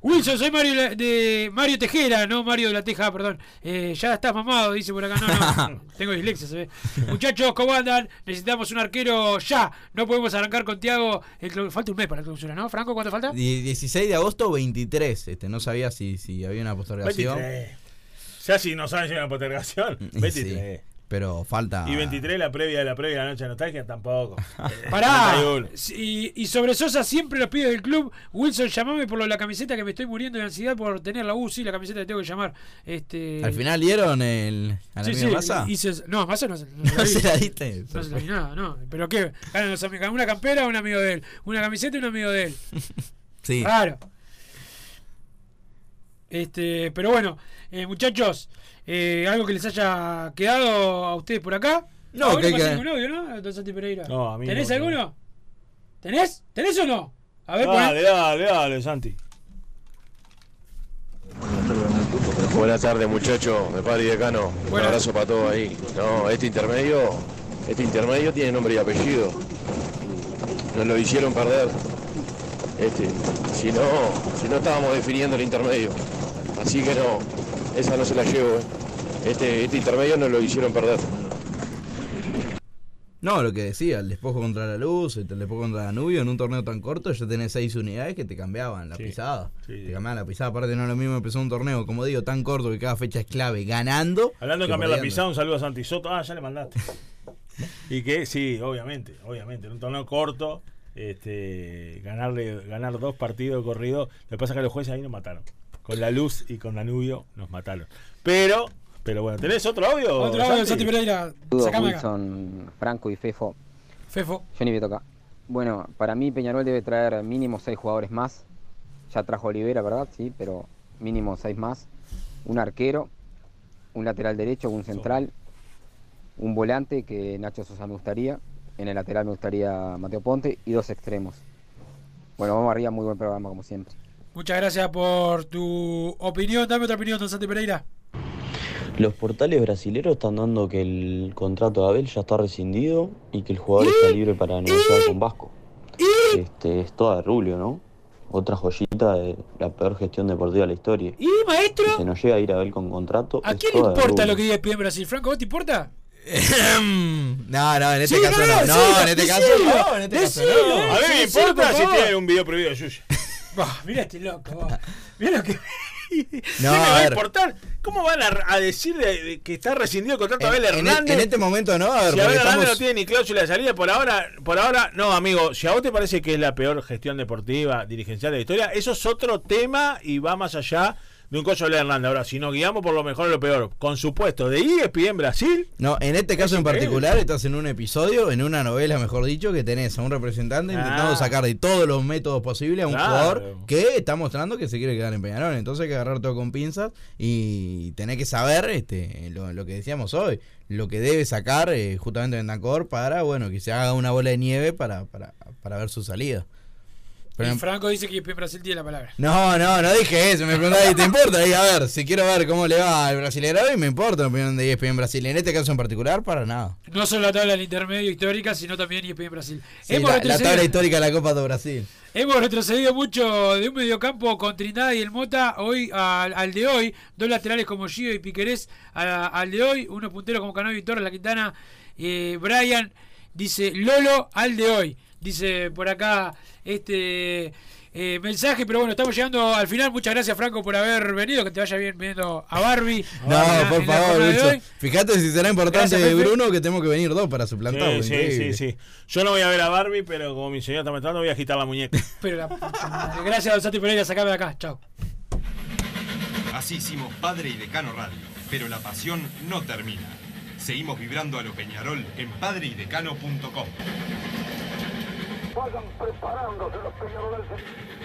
Wilson, soy Mario de Mario Tejera, no Mario de la Teja, perdón. Eh, ya estás mamado, dice por acá. No, no, [laughs] tengo dislexia, se ve. Muchachos, ¿cómo andan? Necesitamos un arquero ya. No podemos arrancar con Tiago. El Falta un mes para la clausura, ¿no? Franco, ¿cuánto falta? Die- 16 de agosto, 23. Este, no sabía si, si había una postergación. 23. Ya si no saben si hay una postergación. [laughs] Y 23. sí, pero falta. Y 23 la previa de la previa de la noche de nostalgia tampoco. [laughs] Eh, Pará. 31. Y, y sobre Sosa, siempre los pibes del club. Wilson, llamame por lo de la camiseta que me estoy muriendo de ansiedad por tenerla. Uh, sí, la camiseta que tengo que llamar. Este... Al final dieron el, a la Sí, amiga sí, masa. hice- no, Massa no, se- [laughs] no No se la diste. No se la vi nada, no. ¿Pero qué? Ganan los amigos. Una campera, un amigo de él. Una camiseta y un amigo de él. [laughs] Sí. Claro. Este, pero bueno, eh, muchachos, eh, algo que les haya quedado a ustedes por acá. No, Ah, que que- ningún audio, ¿no? Don Santi Pereira. No, a mí ¿Tenés no, alguno? ¿Tenés? ¿Tenés o no? A ver, Dale, poné- dale, dale, Santi. Buenas tardes muchachos, de Padre y Decano. Un abrazo para todos ahí. No, este intermedio, este intermedio tiene nombre y apellido. Nos lo hicieron perder. Este, si no, si no estábamos definiendo el intermedio. Así que no, esa no se la llevo. eh. Este, este intermedio nos lo hicieron perder. No, lo que decía, el despojo contra la luz, el despojo contra Danubio, en un torneo tan corto ya tenés seis unidades que te cambiaban la Sí, pisada. sí. Te cambiaban la pisada, aparte no es lo mismo empezar un torneo, como digo, tan corto que cada fecha es clave, ganando. Hablando de cambiar la pisada, un saludo a Santi Soto. Ah, ya le mandaste. y que sí, obviamente, obviamente. En un torneo corto, este, ganarle, ganar dos partidos corridos. Lo que pasa es que los jueces ahí nos mataron. Con la luz y con Danubio nos mataron. Pero, pero bueno, ¿tenés otro audio? Otro audio, Santi? Santi Pereira. Wilson, Franco y Fefo. Fefo. Johnny Betoca. Bueno, para mí Peñarol debe traer mínimo seis jugadores más. Ya trajo Olivera, ¿verdad? Sí, pero mínimo seis más. Un arquero, un lateral derecho, un central, un volante que Nacho Sosa me gustaría. En el lateral me gustaría Mateo Ponte y dos extremos. Bueno, vamos arriba, muy buen programa como siempre. Muchas gracias por tu opinión. Dame otra opinión, don Santi Pereira. Los portales brasileños están dando que el contrato de Abel ya está rescindido y que el jugador está libre para negociar con Vasco. Este, es toda de Rubio, ¿no? Otra joyita de la peor gestión deportiva de la historia. ¿Y maestro? Si se nos llega a ir Abel con contrato. ¿A quién le importa lo que diga el en Brasil? Franco, ¿vos te importa? [laughs] No, no, en este Sí, caso no, no. no, No, en este caso no. En este caso decilo, no. A mí me importa por si tiene un video prohibido de Yuya. Bah, mirá este loco, vos. Mirá lo que. No, ¿Qué me va a importar? ¿Cómo van a, a decir de- de que está rescindido el contrato de En, Abel en- Hernández? en este momento no, a ver, si Abel Hernández no tiene ni cláusula de salida, por ahora, por ahora, no, amigo. Si a vos te parece que es la peor gestión deportiva, dirigencial de la historia, eso es otro tema y va más allá de un cocho de Hernández. Ahora, si nos guiamos por lo mejor y lo peor, con su puesto de ESPN Brasil, No, en este caso en particular estás en un episodio, en una novela, mejor dicho, que tenés a un representante intentando sacar de todos los métodos posibles a un Claro. jugador que está mostrando que se quiere quedar en Peñarol. Entonces hay que agarrar todo con pinzas y tener que saber este lo, lo que decíamos hoy, lo que debe sacar eh, justamente Bentancor para, bueno, que se haga una bola de nieve para, para, para ver su salida. Pero y Franco dice que Brasil tiene la palabra. no, no, no dije eso. Me preguntaba, ¿te importa? Y a ver, si quiero ver cómo le va al brasileño hoy, me importa la opinión de ESPN Brasil. En este caso en particular, para nada. No solo la tabla del intermedio histórica, sino también ESPN Brasil. Sí, Hemos la, tabla histórica de la Copa de Brasil. Hemos retrocedido mucho de un mediocampo con Trinidad y el Mota hoy al, al de hoy, dos laterales como Gio y Piquerés al de hoy, uno puntero como Canovi Torres, La Quintana, eh, Brian, dice Lolo al de hoy, dice por acá este eh, mensaje, pero bueno, estamos llegando al final, muchas gracias Franco por haber venido, que te vaya bien viendo a Barbie. No, por favor, Lucho. Fíjate si será importante Gracias. Bruno que tenemos que venir dos para suplantarlo. Sí, sí, sí, sí. Yo no voy a ver a Barbie, pero como mi señor está metiendo, voy a agitar la muñeca. [laughs] Pero la. Gracias, Don Santi Pereira, sacame de acá, chao. Así hicimos Padre y Decano Radio, pero la pasión no termina. Seguimos vibrando a lo Peñarol en padreidecano.com. Vayan preparándose los peñarolenses.